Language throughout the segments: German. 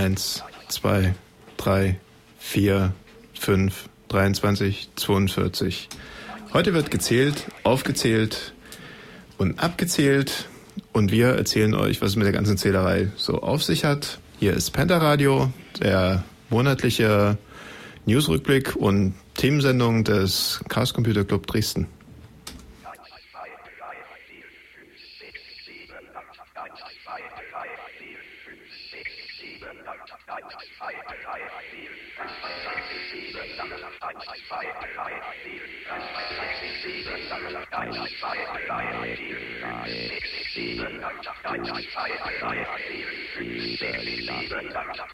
1, 2, 3, 4, 5, 23, 42. Heute wird gezählt, aufgezählt und abgezählt und wir erzählen euch, was es mit der ganzen Zählerei so auf sich hat. Hier ist Pentaradio, der monatliche Newsrückblick und Themensendung des Chaos Computer Club Dresden. Libera, libera, libera.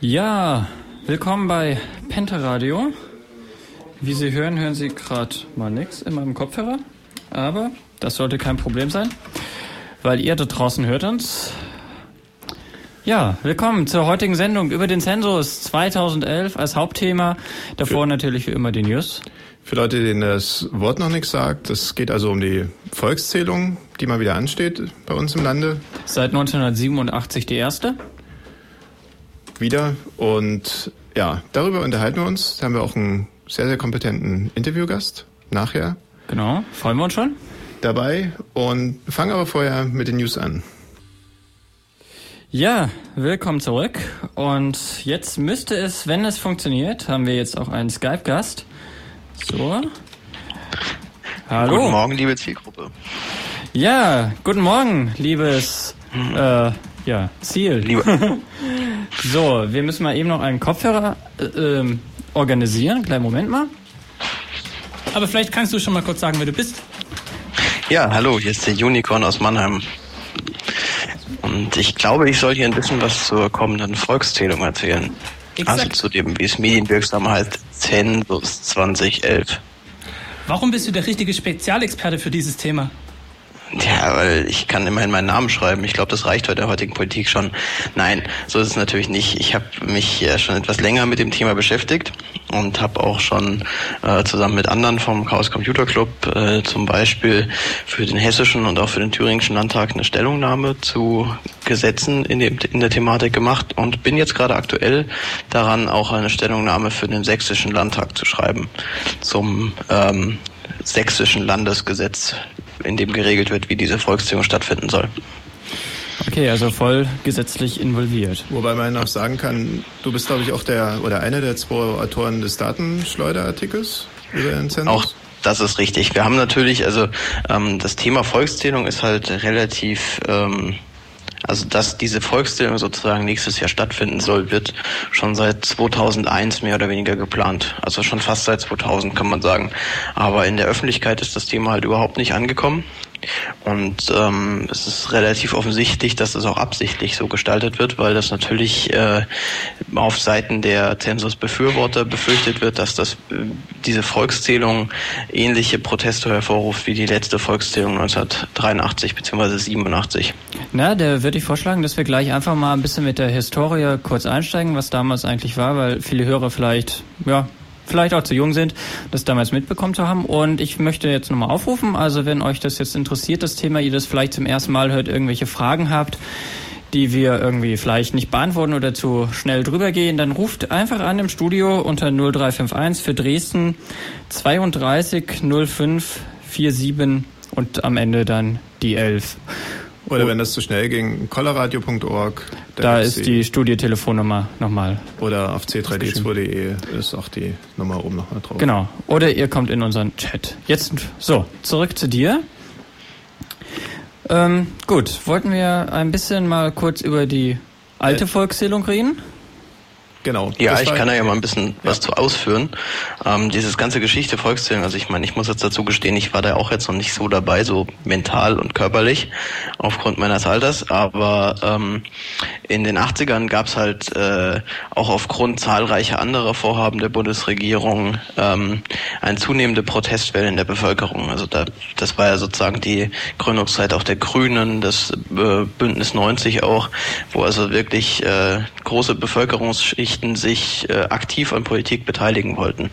Ja, willkommen bei Pentaradio. Wie Sie hören, hören Sie gerade mal nichts in meinem Kopfhörer. Aber das sollte kein Problem sein, weil ihr da draußen hört uns. Ja, willkommen zur heutigen Sendung über den Zensus 2011 als Hauptthema. Davor für, natürlich wie immer die News. Für Leute, denen das Wort noch nichts sagt, es geht also um die Volkszählung, die mal wieder ansteht bei uns im Lande. Seit 1987 die erste wieder. Und ja, darüber unterhalten wir uns. Da haben wir auch einen sehr, sehr kompetenten Interviewgast nachher. Genau, freuen wir uns schon. Dabei und fangen aber vorher mit den News an. Ja, willkommen zurück. Und jetzt müsste es, wenn es funktioniert, haben wir jetzt auch einen Skype-Gast. So. Hallo. Guten Morgen, liebe Zielgruppe. Ja, guten Morgen, liebes äh, ja, Ziel. Liebe. So, wir müssen mal eben noch einen Kopfhörer äh, ähm, organisieren. Kleinen Moment mal. Aber vielleicht kannst du schon mal kurz sagen, wer du bist. Ja, hallo, hier ist der Unicorn aus Mannheim. Und ich glaube, ich soll hier ein bisschen was zur kommenden Volkszählung erzählen. Exakt. Also zu dem, wie es medienwirksam heißt, Zensus 2011. Warum bist du der richtige Spezialexperte für dieses Thema? Ja, weil ich kann immerhin meinen Namen schreiben. Ich glaube, das reicht bei der heutigen Politik schon. Nein, so ist es natürlich nicht. Ich habe mich ja schon etwas länger mit dem Thema beschäftigt und habe auch schon äh, zusammen mit anderen vom Chaos Computer Club äh, zum Beispiel für den hessischen und auch für den thüringischen Landtag eine Stellungnahme zu Gesetzen in, dem, in der Thematik gemacht und bin jetzt gerade aktuell daran, auch eine Stellungnahme für den sächsischen Landtag zu schreiben zum ähm, sächsischen Landesgesetz in dem geregelt wird, wie diese Volkszählung stattfinden soll. Okay, also voll gesetzlich involviert. Wobei man noch sagen kann, du bist, glaube ich, auch der oder einer der zwei Autoren des Datenschleuderartikels über den Zensus. Auch das ist richtig. Wir haben natürlich, also ähm, das Thema Volkszählung ist halt relativ ähm, also dass diese Volkszählung sozusagen nächstes Jahr stattfinden soll, wird schon seit 2001 mehr oder weniger geplant. Also schon fast seit 2000 kann man sagen. Aber in der Öffentlichkeit ist das Thema halt überhaupt nicht angekommen. Und ähm, es ist relativ offensichtlich, dass das auch absichtlich so gestaltet wird, weil das natürlich äh, auf Seiten der Zensusbefürworter befürchtet wird, dass das äh, diese Volkszählung ähnliche Proteste hervorruft wie die letzte Volkszählung 1983 bzw. 87. Na, da würde ich vorschlagen, dass wir gleich einfach mal ein bisschen mit der Historie kurz einsteigen, was damals eigentlich war, weil viele Hörer vielleicht ja vielleicht auch zu jung sind, das damals mitbekommen zu haben. Und ich möchte jetzt nochmal aufrufen, also wenn euch das jetzt interessiert, das Thema, ihr das vielleicht zum ersten Mal hört, irgendwelche Fragen habt, die wir irgendwie vielleicht nicht beantworten oder zu schnell drüber gehen, dann ruft einfach an im Studio unter 0351 für Dresden 32 05 47 und am Ende dann die 11. Oder wenn das zu schnell ging, colorradio.org. Da ist die Studiotelefonnummer nochmal. Oder auf c3d2.de ist auch die Nummer oben nochmal drauf. Genau. Oder ihr kommt in unseren Chat. Jetzt, so, zurück zu dir. Ähm, gut, wollten wir ein bisschen mal kurz über die alte äh, Volkszählung reden? Genau. Ja, ich kann da ja mal ein bisschen ja. was zu ausführen. Ähm, dieses ganze Geschichte Volkszählung, also ich meine, ich muss jetzt dazu gestehen, ich war da auch jetzt noch nicht so dabei, so mental und körperlich, aufgrund meines Alters, aber ähm, in den 80ern gab es halt äh, auch aufgrund zahlreicher anderer Vorhaben der Bundesregierung ähm, eine zunehmende Protestwelle in der Bevölkerung. Also da, das war ja sozusagen die Gründungszeit auch der Grünen, das äh, Bündnis 90 auch, wo also wirklich äh, große Bevölkerungsschichten Beteiligten sich äh, aktiv an Politik beteiligen wollten.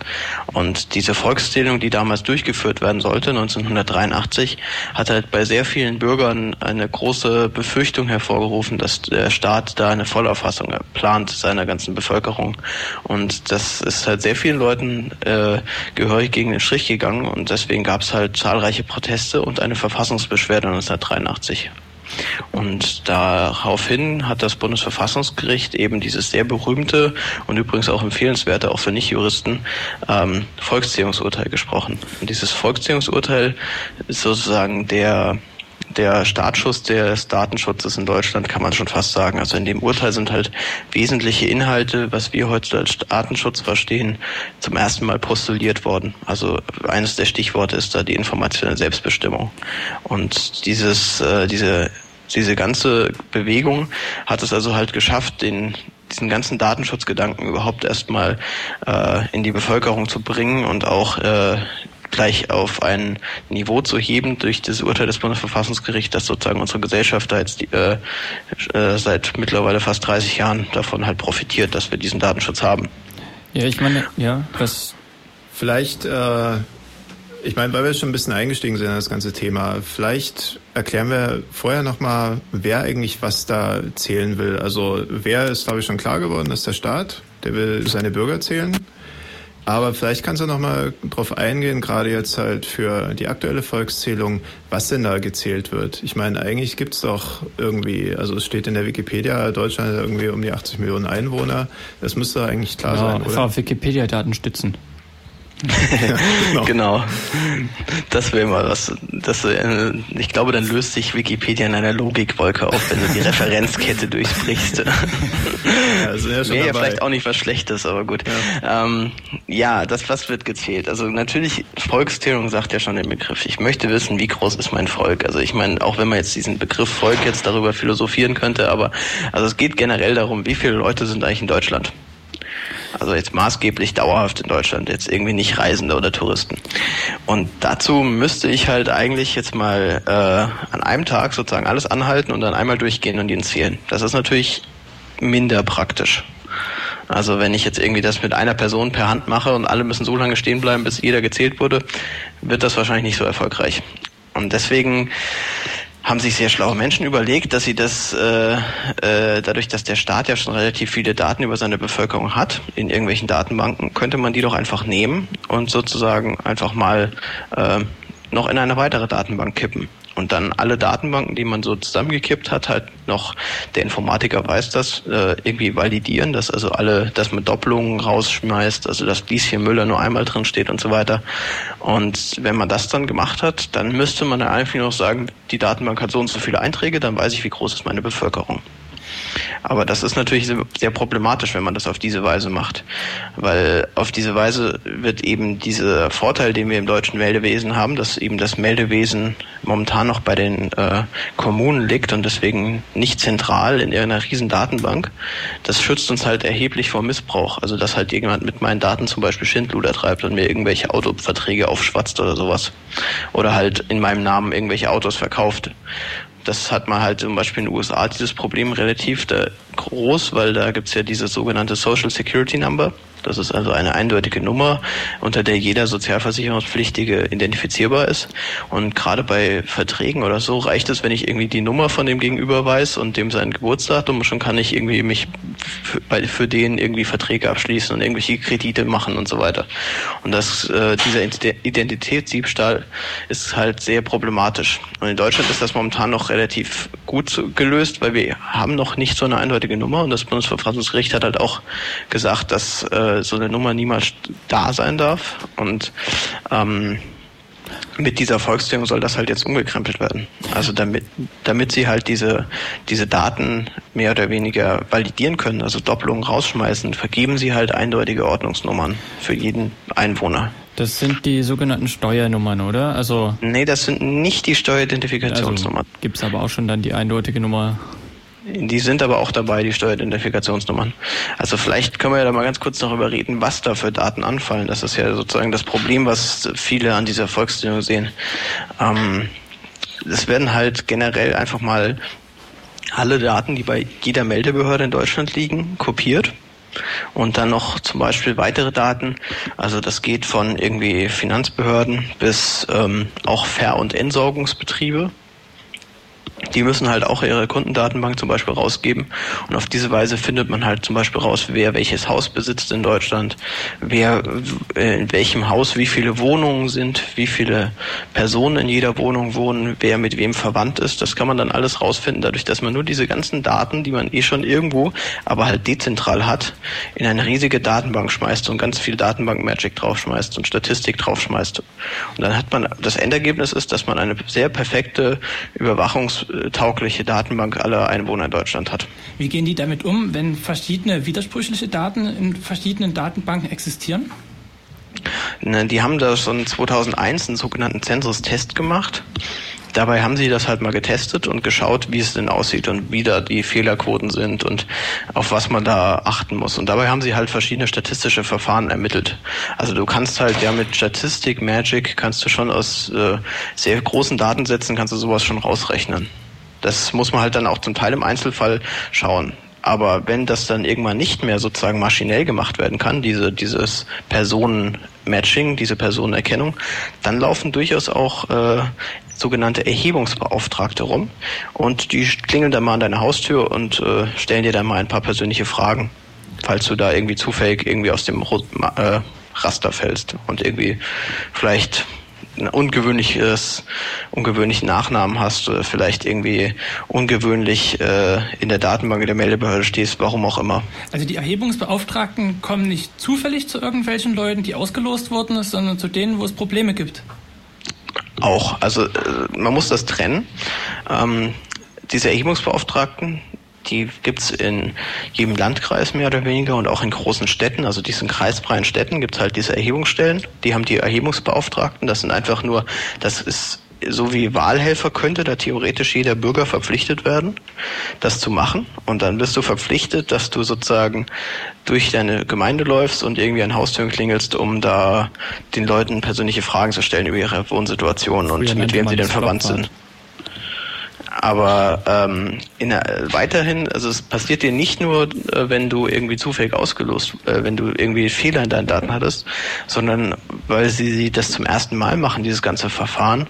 Und diese Volkszählung, die damals durchgeführt werden sollte, 1983, hat halt bei sehr vielen Bürgern eine große Befürchtung hervorgerufen, dass der Staat da eine Vollerfassung plant seiner ganzen Bevölkerung. Und das ist halt sehr vielen Leuten äh, gehörig gegen den Strich gegangen und deswegen gab es halt zahlreiche Proteste und eine Verfassungsbeschwerde 1983. Und daraufhin hat das Bundesverfassungsgericht eben dieses sehr berühmte und übrigens auch empfehlenswerte, auch für Nichtjuristen, ähm, Volkszählungsurteil gesprochen. Und dieses Volkszählungsurteil ist sozusagen der der Startschuss des Datenschutzes in Deutschland, kann man schon fast sagen. Also in dem Urteil sind halt wesentliche Inhalte, was wir heute als Datenschutz verstehen, zum ersten Mal postuliert worden. Also eines der Stichworte ist da die informationelle Selbstbestimmung. Und dieses, äh, diese diese ganze Bewegung hat es also halt geschafft, den diesen ganzen Datenschutzgedanken überhaupt erstmal äh, in die Bevölkerung zu bringen und auch äh, gleich auf ein Niveau zu heben durch das Urteil des Bundesverfassungsgerichts, dass sozusagen unsere Gesellschaft da jetzt äh, äh, seit mittlerweile fast 30 Jahren davon halt profitiert, dass wir diesen Datenschutz haben. Ja, ich meine, ja, was vielleicht äh, ich meine, weil wir schon ein bisschen eingestiegen sind in das ganze Thema, vielleicht erklären wir vorher nochmal, wer eigentlich was da zählen will. Also wer ist, glaube ich, schon klar geworden, ist der Staat, der will seine Bürger zählen. Aber vielleicht kannst du nochmal drauf eingehen, gerade jetzt halt für die aktuelle Volkszählung, was denn da gezählt wird. Ich meine, eigentlich gibt's doch irgendwie, also es steht in der Wikipedia, Deutschland hat irgendwie um die 80 Millionen Einwohner. Das müsste eigentlich klar ja, sein, oder? auf Wikipedia-Daten stützen. Genau. genau. Das wäre mal was. Das, äh, ich glaube, dann löst sich Wikipedia in einer Logikwolke auf, wenn du die Referenzkette durchbrichst. ja, also ja wäre ja vielleicht auch nicht was Schlechtes, aber gut. Ja. Ähm, ja, das was wird gezählt. Also natürlich, Volkszählung sagt ja schon den Begriff. Ich möchte wissen, wie groß ist mein Volk. Also ich meine, auch wenn man jetzt diesen Begriff Volk jetzt darüber philosophieren könnte, aber also es geht generell darum, wie viele Leute sind eigentlich in Deutschland. Also jetzt maßgeblich dauerhaft in Deutschland, jetzt irgendwie nicht Reisende oder Touristen. Und dazu müsste ich halt eigentlich jetzt mal äh, an einem Tag sozusagen alles anhalten und dann einmal durchgehen und ihn zählen. Das ist natürlich minder praktisch. Also wenn ich jetzt irgendwie das mit einer Person per Hand mache und alle müssen so lange stehen bleiben, bis jeder gezählt wurde, wird das wahrscheinlich nicht so erfolgreich. Und deswegen haben sich sehr schlaue Menschen überlegt, dass sie das äh, äh, dadurch, dass der Staat ja schon relativ viele Daten über seine Bevölkerung hat in irgendwelchen Datenbanken, könnte man die doch einfach nehmen und sozusagen einfach mal äh, noch in eine weitere Datenbank kippen und dann alle Datenbanken, die man so zusammengekippt hat, halt noch, der Informatiker weiß das, äh, irgendwie validieren, dass also alle, dass man Doppelungen rausschmeißt, also dass Lieschen Müller nur einmal drin steht und so weiter. Und wenn man das dann gemacht hat, dann müsste man einfach noch sagen, die Datenbank hat so und so viele Einträge, dann weiß ich, wie groß ist meine Bevölkerung. Aber das ist natürlich sehr problematisch, wenn man das auf diese Weise macht. Weil auf diese Weise wird eben dieser Vorteil, den wir im deutschen Meldewesen haben, dass eben das Meldewesen momentan noch bei den äh, Kommunen liegt und deswegen nicht zentral in irgendeiner riesen Datenbank, das schützt uns halt erheblich vor Missbrauch. Also dass halt jemand mit meinen Daten zum Beispiel Schindluder treibt und mir irgendwelche Autoverträge aufschwatzt oder sowas. Oder halt in meinem Namen irgendwelche Autos verkauft das hat man halt zum Beispiel in den USA dieses Problem relativ da groß, weil da gibt's ja diese sogenannte Social Security Number. Das ist also eine eindeutige Nummer, unter der jeder Sozialversicherungspflichtige identifizierbar ist. Und gerade bei Verträgen oder so reicht es, wenn ich irgendwie die Nummer von dem Gegenüber weiß und dem sein Geburtsdatum, schon kann ich irgendwie mich für den irgendwie Verträge abschließen und irgendwelche Kredite machen und so weiter. Und das, äh, dieser Identitätsdiebstahl ist halt sehr problematisch. Und in Deutschland ist das momentan noch relativ gut gelöst, weil wir haben noch nicht so eine eindeutige Nummer und das Bundesverfassungsgericht hat halt auch gesagt, dass äh, so eine Nummer niemals da sein darf. Und ähm, mit dieser Volkszählung soll das halt jetzt umgekrempelt werden. Also damit, damit sie halt diese, diese Daten mehr oder weniger validieren können, also Doppelungen rausschmeißen, vergeben sie halt eindeutige Ordnungsnummern für jeden Einwohner. Das sind die sogenannten Steuernummern, oder? Also nee, das sind nicht die Steueridentifikationsnummern. Also, Gibt es aber auch schon dann die eindeutige Nummer die sind aber auch dabei, die Steueridentifikationsnummern. Also vielleicht können wir ja da mal ganz kurz darüber reden, was da für Daten anfallen. Das ist ja sozusagen das Problem, was viele an dieser Volkszählung sehen. Ähm, es werden halt generell einfach mal alle Daten, die bei jeder Meldebehörde in Deutschland liegen, kopiert. Und dann noch zum Beispiel weitere Daten. Also das geht von irgendwie Finanzbehörden bis ähm, auch Ver- und Entsorgungsbetriebe die müssen halt auch ihre Kundendatenbank zum Beispiel rausgeben. Und auf diese Weise findet man halt zum Beispiel raus, wer welches Haus besitzt in Deutschland, wer äh, in welchem Haus wie viele Wohnungen sind, wie viele Personen in jeder Wohnung wohnen, wer mit wem verwandt ist. Das kann man dann alles rausfinden, dadurch, dass man nur diese ganzen Daten, die man eh schon irgendwo, aber halt dezentral hat, in eine riesige Datenbank schmeißt und ganz viel Datenbank-Magic draufschmeißt und Statistik draufschmeißt. Und dann hat man, das Endergebnis ist, dass man eine sehr perfekte Überwachungs- taugliche Datenbank aller Einwohner in Deutschland hat. Wie gehen die damit um, wenn verschiedene widersprüchliche Daten in verschiedenen Datenbanken existieren? Die haben da schon 2001 einen sogenannten Census-Test gemacht. Dabei haben sie das halt mal getestet und geschaut, wie es denn aussieht und wie da die Fehlerquoten sind und auf was man da achten muss. Und dabei haben sie halt verschiedene statistische Verfahren ermittelt. Also du kannst halt ja mit Statistik, Magic, kannst du schon aus äh, sehr großen Datensätzen, kannst du sowas schon rausrechnen. Das muss man halt dann auch zum Teil im Einzelfall schauen. Aber wenn das dann irgendwann nicht mehr sozusagen maschinell gemacht werden kann, diese, dieses Personenmatching, diese Personenerkennung, dann laufen durchaus auch äh, sogenannte Erhebungsbeauftragte rum und die klingeln dann mal an deine Haustür und äh, stellen dir dann mal ein paar persönliche Fragen, falls du da irgendwie zufällig irgendwie aus dem äh, Raster fällst und irgendwie vielleicht ungewöhnliches, ungewöhnlichen Nachnamen hast oder vielleicht irgendwie ungewöhnlich äh, in der Datenbank der Meldebehörde stehst, warum auch immer. Also die Erhebungsbeauftragten kommen nicht zufällig zu irgendwelchen Leuten, die ausgelost wurden, sondern zu denen, wo es Probleme gibt. Auch, also äh, man muss das trennen. Ähm, diese Erhebungsbeauftragten, die gibt's in jedem Landkreis mehr oder weniger und auch in großen Städten, also diesen kreisfreien Städten gibt's halt diese Erhebungsstellen. Die haben die Erhebungsbeauftragten. Das sind einfach nur, das ist so wie Wahlhelfer könnte da theoretisch jeder Bürger verpflichtet werden, das zu machen. Und dann bist du verpflichtet, dass du sozusagen durch deine Gemeinde läufst und irgendwie an Haustüren klingelst, um da den Leuten persönliche Fragen zu stellen über ihre Wohnsituation und mit wem sie denn verwandt sind. Aber ähm, der, weiterhin, also es passiert dir nicht nur, äh, wenn du irgendwie zufällig ausgelost, äh, wenn du irgendwie Fehler in deinen Daten hattest, sondern weil sie, sie das zum ersten Mal machen, dieses ganze Verfahren,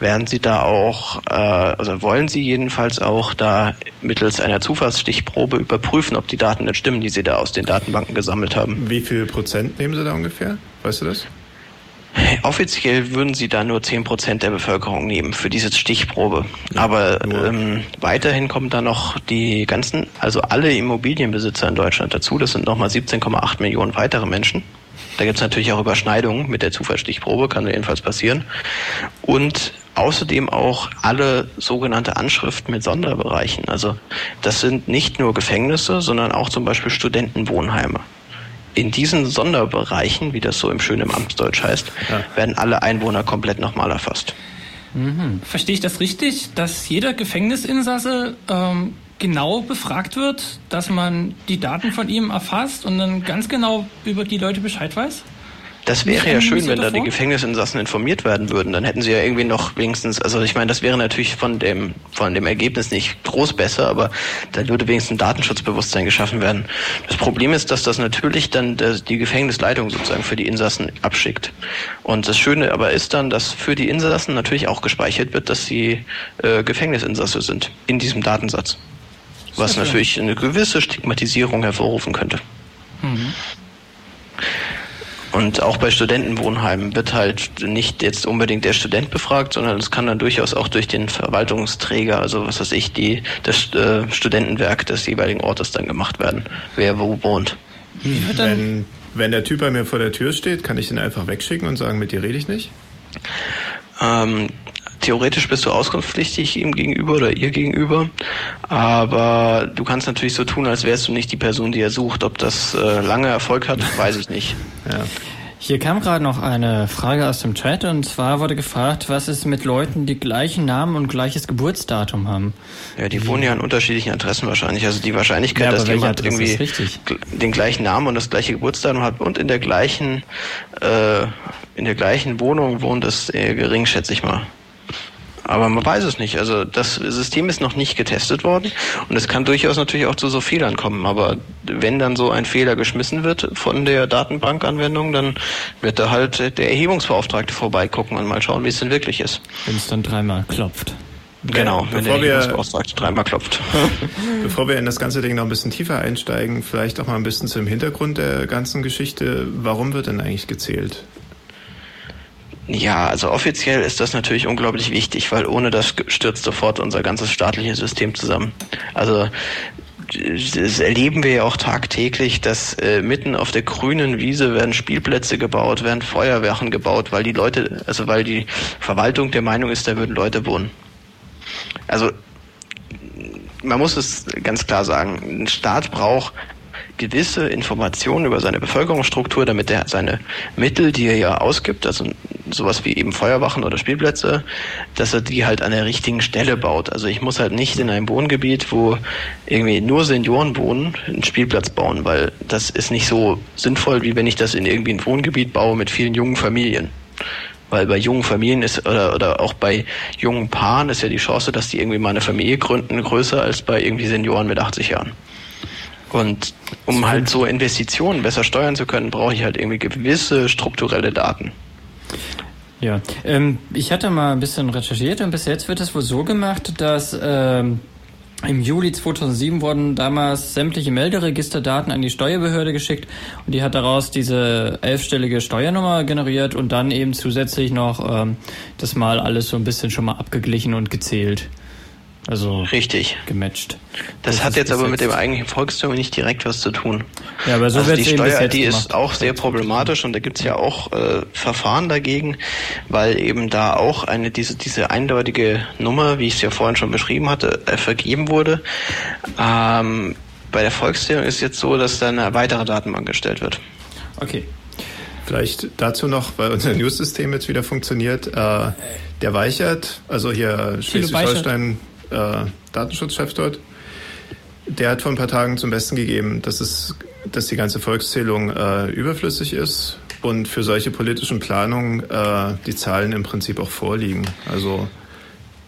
werden sie da auch, äh, also wollen sie jedenfalls auch da mittels einer Zufallsstichprobe überprüfen, ob die Daten nicht stimmen, die sie da aus den Datenbanken gesammelt haben. Wie viel Prozent nehmen sie da ungefähr? Weißt du das? Offiziell würden sie da nur 10% der Bevölkerung nehmen für diese Stichprobe. Aber ähm, weiterhin kommen da noch die ganzen, also alle Immobilienbesitzer in Deutschland dazu. Das sind nochmal 17,8 Millionen weitere Menschen. Da gibt es natürlich auch Überschneidungen mit der Zufallsstichprobe, kann jedenfalls passieren. Und außerdem auch alle sogenannte Anschriften mit Sonderbereichen. Also das sind nicht nur Gefängnisse, sondern auch zum Beispiel Studentenwohnheime in diesen Sonderbereichen, wie das so im schönen Amtsdeutsch heißt, ja. werden alle Einwohner komplett nochmal erfasst. Mhm. Verstehe ich das richtig, dass jeder Gefängnisinsasse ähm, genau befragt wird, dass man die Daten von ihm erfasst und dann ganz genau über die Leute Bescheid weiß? Das wäre ja schön, wenn da die Gefängnisinsassen informiert werden würden. Dann hätten sie ja irgendwie noch wenigstens, also ich meine, das wäre natürlich von dem, von dem Ergebnis nicht groß besser, aber dann würde wenigstens ein Datenschutzbewusstsein geschaffen werden. Das Problem ist, dass das natürlich dann die Gefängnisleitung sozusagen für die Insassen abschickt. Und das Schöne aber ist dann, dass für die Insassen natürlich auch gespeichert wird, dass sie äh, Gefängnisinsasse sind in diesem Datensatz. Was natürlich eine gewisse Stigmatisierung hervorrufen könnte. Mhm. Und auch bei Studentenwohnheimen wird halt nicht jetzt unbedingt der Student befragt, sondern es kann dann durchaus auch durch den Verwaltungsträger, also was weiß ich, die, das äh, Studentenwerk des jeweiligen Ortes dann gemacht werden, wer wo wohnt. Wenn, wenn der Typ bei mir vor der Tür steht, kann ich den einfach wegschicken und sagen, mit dir rede ich nicht? Ähm, theoretisch bist du auskunftspflichtig ihm gegenüber oder ihr gegenüber, aber du kannst natürlich so tun, als wärst du nicht die Person, die er sucht. Ob das äh, lange Erfolg hat, weiß ich nicht. Ja. Hier kam gerade noch eine Frage aus dem Chat und zwar wurde gefragt, was ist mit Leuten, die gleichen Namen und gleiches Geburtsdatum haben? Ja, die wohnen ja an unterschiedlichen Adressen wahrscheinlich. Also die Wahrscheinlichkeit, ja, dass jemand irgendwie den gleichen Namen und das gleiche Geburtsdatum hat und in der gleichen äh, in der gleichen Wohnung wohnt, ist eher gering, schätze ich mal. Aber man weiß es nicht. Also das System ist noch nicht getestet worden und es kann durchaus natürlich auch zu so Fehlern kommen. Aber wenn dann so ein Fehler geschmissen wird von der Datenbankanwendung, dann wird da halt der Erhebungsbeauftragte vorbeigucken und mal schauen, wie es denn wirklich ist. Wenn es dann dreimal klopft. Genau, wenn bevor der Erhebungsbeauftragte dreimal klopft. Bevor wir in das ganze Ding noch ein bisschen tiefer einsteigen, vielleicht auch mal ein bisschen zum Hintergrund der ganzen Geschichte. Warum wird denn eigentlich gezählt? Ja, also offiziell ist das natürlich unglaublich wichtig, weil ohne das stürzt sofort unser ganzes staatliches System zusammen. Also das erleben wir ja auch tagtäglich, dass äh, mitten auf der grünen Wiese werden Spielplätze gebaut, werden Feuerwehren gebaut, weil die Leute, also weil die Verwaltung der Meinung ist, da würden Leute wohnen. Also man muss es ganz klar sagen, ein Staat braucht gewisse Informationen über seine Bevölkerungsstruktur, damit er seine Mittel, die er ja ausgibt, also sowas wie eben Feuerwachen oder Spielplätze, dass er die halt an der richtigen Stelle baut. Also ich muss halt nicht in einem Wohngebiet, wo irgendwie nur Senioren wohnen, einen Spielplatz bauen, weil das ist nicht so sinnvoll, wie wenn ich das in irgendwie ein Wohngebiet baue mit vielen jungen Familien. Weil bei jungen Familien ist, oder, oder auch bei jungen Paaren ist ja die Chance, dass die irgendwie mal eine Familie gründen, größer als bei irgendwie Senioren mit 80 Jahren. Und um halt so Investitionen besser steuern zu können, brauche ich halt irgendwie gewisse strukturelle Daten. Ja, ähm, ich hatte mal ein bisschen recherchiert und bis jetzt wird es wohl so gemacht, dass ähm, im Juli 2007 wurden damals sämtliche Melderegisterdaten an die Steuerbehörde geschickt und die hat daraus diese elfstellige Steuernummer generiert und dann eben zusätzlich noch ähm, das mal alles so ein bisschen schon mal abgeglichen und gezählt. Also richtig gematcht. Das, das hat jetzt aber mit dem eigentlichen Volkszählung nicht direkt was zu tun. Ja, aber so also die Steuer, die ist auch sehr problematisch und da gibt's ja auch äh, Verfahren dagegen, weil eben da auch eine diese diese eindeutige Nummer, wie ich es ja vorhin schon beschrieben hatte, äh, vergeben wurde. Ähm, bei der Volkszählung ist jetzt so, dass da eine weitere Datenbank gestellt wird. Okay. Vielleicht dazu noch, weil unser News-System jetzt wieder funktioniert. Äh, der Weichert, also hier Schleswig-Holstein äh, Datenschutzchef dort, der hat vor ein paar Tagen zum Besten gegeben, dass es, dass die ganze Volkszählung äh, überflüssig ist und für solche politischen Planungen äh, die Zahlen im Prinzip auch vorliegen. Also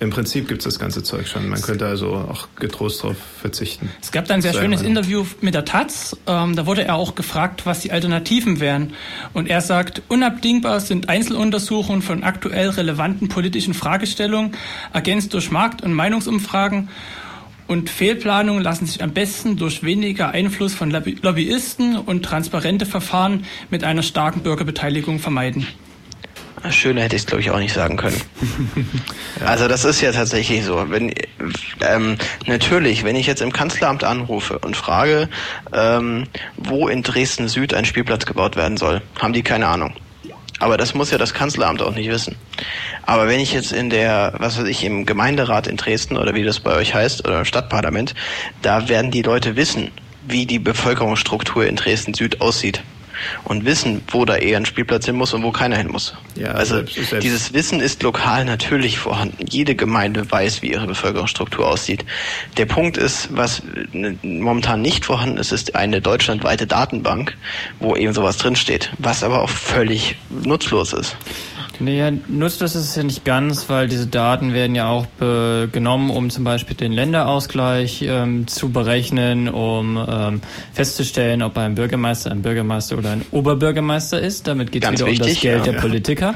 im Prinzip gibt es das ganze Zeug schon. Man könnte also auch getrost darauf verzichten. Es gab da ein sehr schönes Interview mit der Taz. Ähm, da wurde er auch gefragt, was die Alternativen wären. Und er sagt, unabdingbar sind Einzeluntersuchungen von aktuell relevanten politischen Fragestellungen, ergänzt durch Markt- und Meinungsumfragen. Und Fehlplanungen lassen sich am besten durch weniger Einfluss von Lobbyisten und transparente Verfahren mit einer starken Bürgerbeteiligung vermeiden. Schöner hätte ich es, glaube ich, auch nicht sagen können. Also das ist ja tatsächlich so. Wenn, ähm, natürlich, wenn ich jetzt im Kanzleramt anrufe und frage, ähm, wo in Dresden Süd ein Spielplatz gebaut werden soll, haben die keine Ahnung. Aber das muss ja das Kanzleramt auch nicht wissen. Aber wenn ich jetzt in der, was weiß ich, im Gemeinderat in Dresden oder wie das bei euch heißt, oder Stadtparlament, da werden die Leute wissen, wie die Bevölkerungsstruktur in Dresden Süd aussieht und wissen, wo da eher ein Spielplatz hin muss und wo keiner hin muss. Ja, also selbst, dieses Wissen ist lokal natürlich vorhanden. Jede Gemeinde weiß, wie ihre Bevölkerungsstruktur aussieht. Der Punkt ist, was momentan nicht vorhanden ist, ist eine deutschlandweite Datenbank, wo eben sowas drinsteht, was aber auch völlig nutzlos ist. Naja, nutzlos ist es ja nicht ganz, weil diese Daten werden ja auch genommen, um zum Beispiel den Länderausgleich ähm, zu berechnen, um ähm, festzustellen, ob ein Bürgermeister ein Bürgermeister oder ein Oberbürgermeister ist. Damit geht es wieder wichtig, um das Geld ja, der ja. Politiker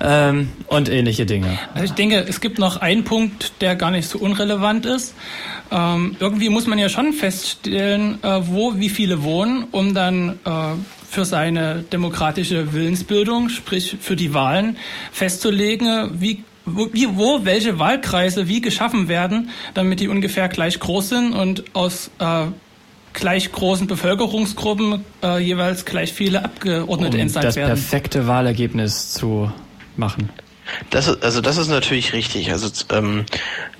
ähm, und ähnliche Dinge. Also ich denke, es gibt noch einen Punkt, der gar nicht so unrelevant ist. Ähm, irgendwie muss man ja schon feststellen, äh, wo wie viele wohnen, um dann äh, für seine demokratische Willensbildung, sprich für die Wahlen, festzulegen, wie wie, wo welche Wahlkreise wie geschaffen werden, damit die ungefähr gleich groß sind und aus äh, gleich großen Bevölkerungsgruppen äh, jeweils gleich viele Abgeordnete um entsandt werden. Das perfekte Wahlergebnis zu machen. Das, also das ist natürlich richtig. Also ähm,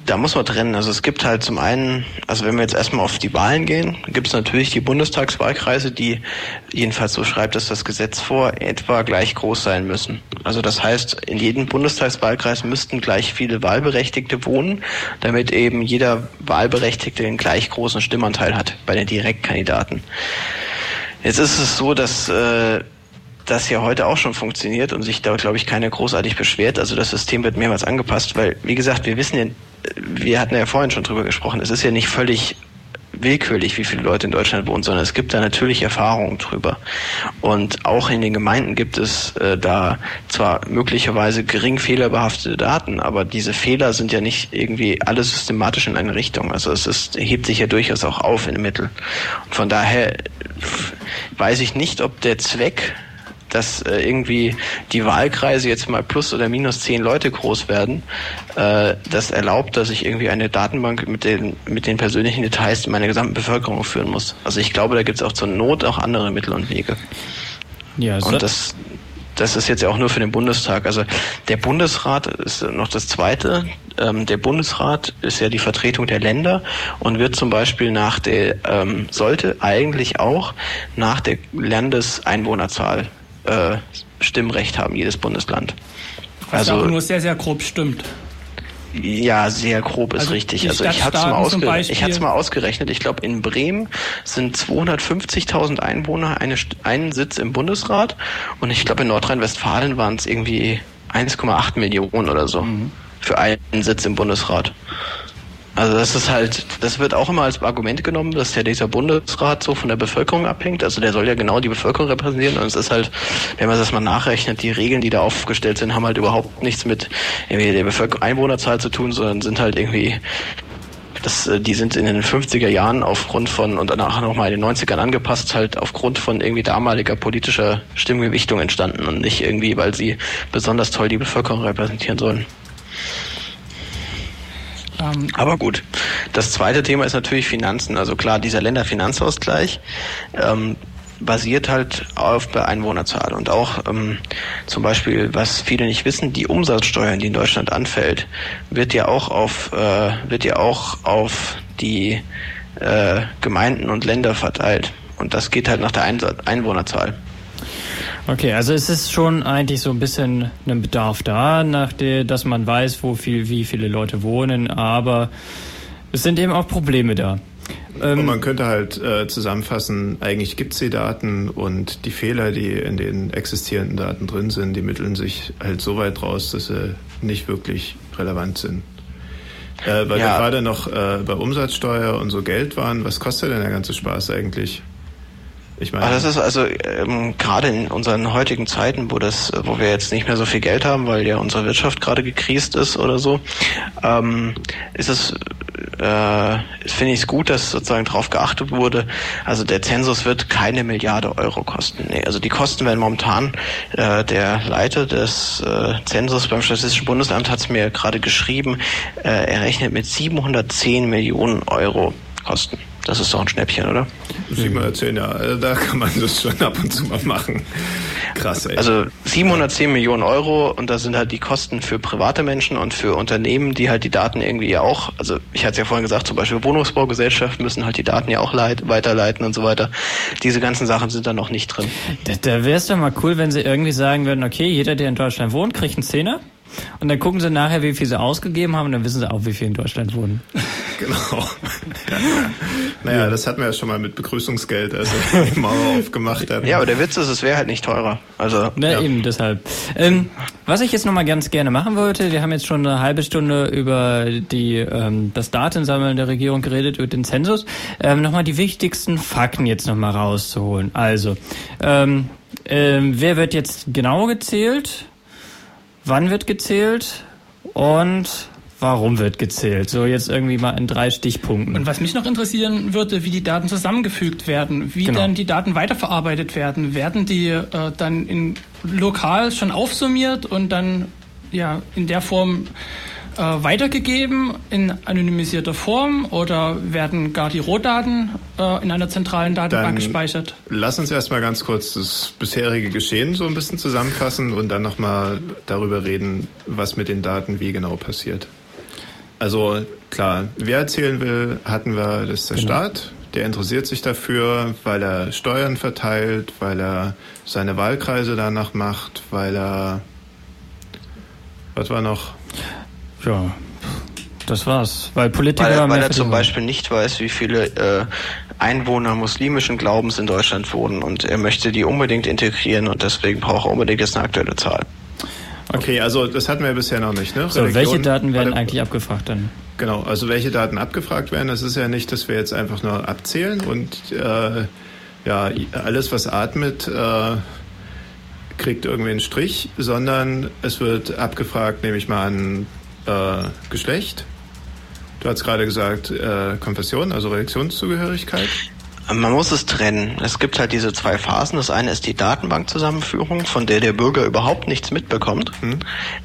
da muss man trennen. Also es gibt halt zum einen, also wenn wir jetzt erstmal auf die Wahlen gehen, gibt es natürlich die Bundestagswahlkreise, die jedenfalls so schreibt es das Gesetz vor, etwa gleich groß sein müssen. Also das heißt, in jedem Bundestagswahlkreis müssten gleich viele Wahlberechtigte wohnen, damit eben jeder Wahlberechtigte den gleich großen Stimmanteil hat bei den Direktkandidaten. Jetzt ist es so, dass äh, das ja heute auch schon funktioniert und sich da, glaube ich, keiner großartig beschwert. Also das System wird mehrmals angepasst, weil, wie gesagt, wir wissen ja, wir hatten ja vorhin schon drüber gesprochen, es ist ja nicht völlig willkürlich, wie viele Leute in Deutschland wohnen, sondern es gibt da natürlich Erfahrungen drüber. Und auch in den Gemeinden gibt es äh, da zwar möglicherweise gering fehlerbehaftete Daten, aber diese Fehler sind ja nicht irgendwie alle systematisch in eine Richtung. Also es ist, hebt sich ja durchaus auch auf in den Mitteln. Und von daher weiß ich nicht, ob der Zweck dass äh, irgendwie die Wahlkreise jetzt mal plus oder minus zehn Leute groß werden, äh, das erlaubt, dass ich irgendwie eine Datenbank mit den, mit den persönlichen Details meiner gesamten Bevölkerung führen muss. Also ich glaube, da gibt es auch zur Not auch andere Mittel und Wege. Ja, und das, das ist jetzt ja auch nur für den Bundestag. Also der Bundesrat ist noch das Zweite. Ähm, der Bundesrat ist ja die Vertretung der Länder und wird zum Beispiel nach der, ähm, sollte eigentlich auch nach der Landeseinwohnerzahl äh, Stimmrecht haben, jedes Bundesland. Was also nur sehr, sehr grob stimmt. Ja, sehr grob ist also richtig. Also ich hatte es mal, ausge ich mal ausgerechnet. Ich glaube, in Bremen sind 250.000 Einwohner eine, einen Sitz im Bundesrat und ich glaube, in Nordrhein-Westfalen waren es irgendwie 1,8 Millionen oder so mhm. für einen Sitz im Bundesrat. Also das ist halt, das wird auch immer als Argument genommen, dass ja dieser Bundesrat so von der Bevölkerung abhängt. Also der soll ja genau die Bevölkerung repräsentieren. Und es ist halt, wenn man das mal nachrechnet, die Regeln, die da aufgestellt sind, haben halt überhaupt nichts mit der Bevölkerung Einwohnerzahl zu tun, sondern sind halt irgendwie das, äh, die sind in den 50er Jahren aufgrund von und danach nochmal in den 90ern angepasst, halt aufgrund von irgendwie damaliger politischer Stimmgewichtung entstanden und nicht irgendwie, weil sie besonders toll die Bevölkerung repräsentieren sollen. Ähm, Aber gut, das zweite Thema ist natürlich Finanzen. Also klar, dieser Länderfinanzausgleich ähm, basiert halt auf der Einwohnerzahl und auch ähm, zum Beispiel, was viele nicht wissen, die Umsatzsteuer, die in Deutschland anfällt, wird ja auch auf äh, wird ja auch auf die äh, Gemeinden und Länder verteilt und das geht halt nach der Einwohnerzahl. Okay, also es ist schon eigentlich so ein bisschen ein Bedarf da, nach der, dass man weiß, wo viel, wie viele Leute wohnen, aber es sind eben auch Probleme da. Ähm, und man könnte halt äh, zusammenfassen, eigentlich gibt es die Daten und die Fehler, die in den existierenden Daten drin sind, die mitteln sich halt so weit raus, dass sie nicht wirklich relevant sind. Äh, weil ja. wir gerade noch äh, bei Umsatzsteuer und so Geld waren, was kostet denn der ganze Spaß eigentlich? Ich meine, das ist also ähm, gerade in unseren heutigen Zeiten, wo das, wo wir jetzt nicht mehr so viel Geld haben, weil ja unsere Wirtschaft gerade gekriest ist oder so, ähm, ist es äh, finde ich es gut, dass sozusagen darauf geachtet wurde. Also der Zensus wird keine Milliarde Euro kosten. Nee, also die Kosten werden momentan, äh, der Leiter des äh, Zensus beim Statistischen Bundesamt hat es mir gerade geschrieben, äh, er rechnet mit 710 Millionen Euro Kosten. Das ist doch ein Schnäppchen, oder? Sieh mal erzählen, ja. Also da kann man das schon ab und zu mal machen. Krass, ey. Also 710 Millionen Euro und da sind halt die Kosten für private Menschen und für Unternehmen, die halt die Daten irgendwie ja auch, also ich hatte es ja vorhin gesagt, zum Beispiel Wohnungsbaugesellschaften müssen halt die Daten ja auch leit, weiterleiten und so weiter. Diese ganzen Sachen sind da noch nicht drin. Da, da wäre es doch mal cool, wenn sie irgendwie sagen würden, okay, jeder, der in Deutschland wohnt, kriegt einen Zehner. Und dann gucken sie nachher, wie viel sie ausgegeben haben und dann wissen sie auch, wie viel in Deutschland wohnen. Genau. naja, das hatten wir ja schon mal mit Begrüßungsgeld, als wir die Mauer aufgemacht haben. Ja, aber der Witz ist, es wäre halt nicht teurer. Also, Na, ja. eben deshalb. Ähm, was ich jetzt nochmal ganz gerne machen wollte, wir haben jetzt schon eine halbe Stunde über die, ähm, das Datensammeln der Regierung geredet, über den Zensus. Ähm, nochmal die wichtigsten Fakten jetzt nochmal rauszuholen. Also, ähm, ähm, wer wird jetzt genau gezählt? Wann wird gezählt und warum wird gezählt? So jetzt irgendwie mal in drei Stichpunkten. Und was mich noch interessieren würde, wie die Daten zusammengefügt werden, wie genau. dann die Daten weiterverarbeitet werden. Werden die äh, dann in lokal schon aufsummiert und dann ja in der Form äh, weitergegeben in anonymisierter Form oder werden gar die Rohdaten äh, in einer zentralen Datenbank dann gespeichert? Lass uns erstmal ganz kurz das bisherige Geschehen so ein bisschen zusammenfassen und dann nochmal darüber reden, was mit den Daten wie genau passiert. Also klar, wer erzählen will, hatten wir, das ist der genau. Staat. Der interessiert sich dafür, weil er Steuern verteilt, weil er seine Wahlkreise danach macht, weil er was war noch? Ja, das war's. Weil Politiker. Weil, weil er zum Beispiel nicht weiß, wie viele äh, Einwohner muslimischen Glaubens in Deutschland wohnen und er möchte die unbedingt integrieren und deswegen braucht er unbedingt jetzt eine aktuelle Zahl. Okay, also das hatten wir bisher noch nicht. Ne? So, welche Daten werden eigentlich abgefragt dann? Genau, also welche Daten abgefragt werden, das ist ja nicht, dass wir jetzt einfach nur abzählen und äh, ja, alles, was atmet, äh, kriegt irgendwie einen Strich, sondern es wird abgefragt, nehme ich mal an, äh, Geschlecht. Du hast gerade gesagt äh, Konfession, also Religionszugehörigkeit. Man muss es trennen. Es gibt halt diese zwei Phasen. Das eine ist die Datenbankzusammenführung, von der der Bürger überhaupt nichts mitbekommt. Hm.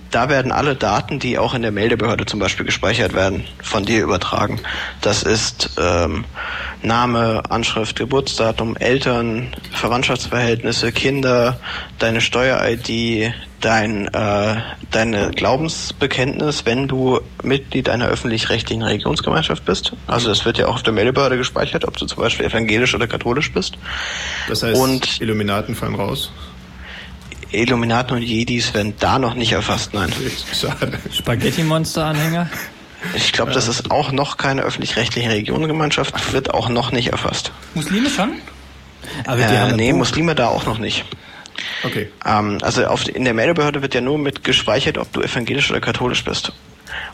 Da werden alle Daten, die auch in der Meldebehörde zum Beispiel gespeichert werden, von dir übertragen. Das ist ähm, Name, Anschrift, Geburtsdatum, Eltern, Verwandtschaftsverhältnisse, Kinder, deine Steuer-ID, dein, äh, deine Glaubensbekenntnis, wenn du Mitglied einer öffentlich-rechtlichen Religionsgemeinschaft bist. Also das wird ja auch auf der Meldebehörde gespeichert, ob du zum Beispiel evangelisch oder katholisch bist. Das heißt, und Illuminaten fallen raus? Illuminaten und Jedis werden da noch nicht erfasst, nein. Schade. Spaghetti-Monster-Anhänger? Ich glaube, das ist auch noch keine öffentlich-rechtliche Religionsgemeinschaft, wird auch noch nicht erfasst. Muslime schon? Aber die äh, haben nee, Muslime da auch noch nicht. Okay. Ähm, also auf, in der Meldebehörde wird ja nur mit gespeichert, ob du evangelisch oder katholisch bist.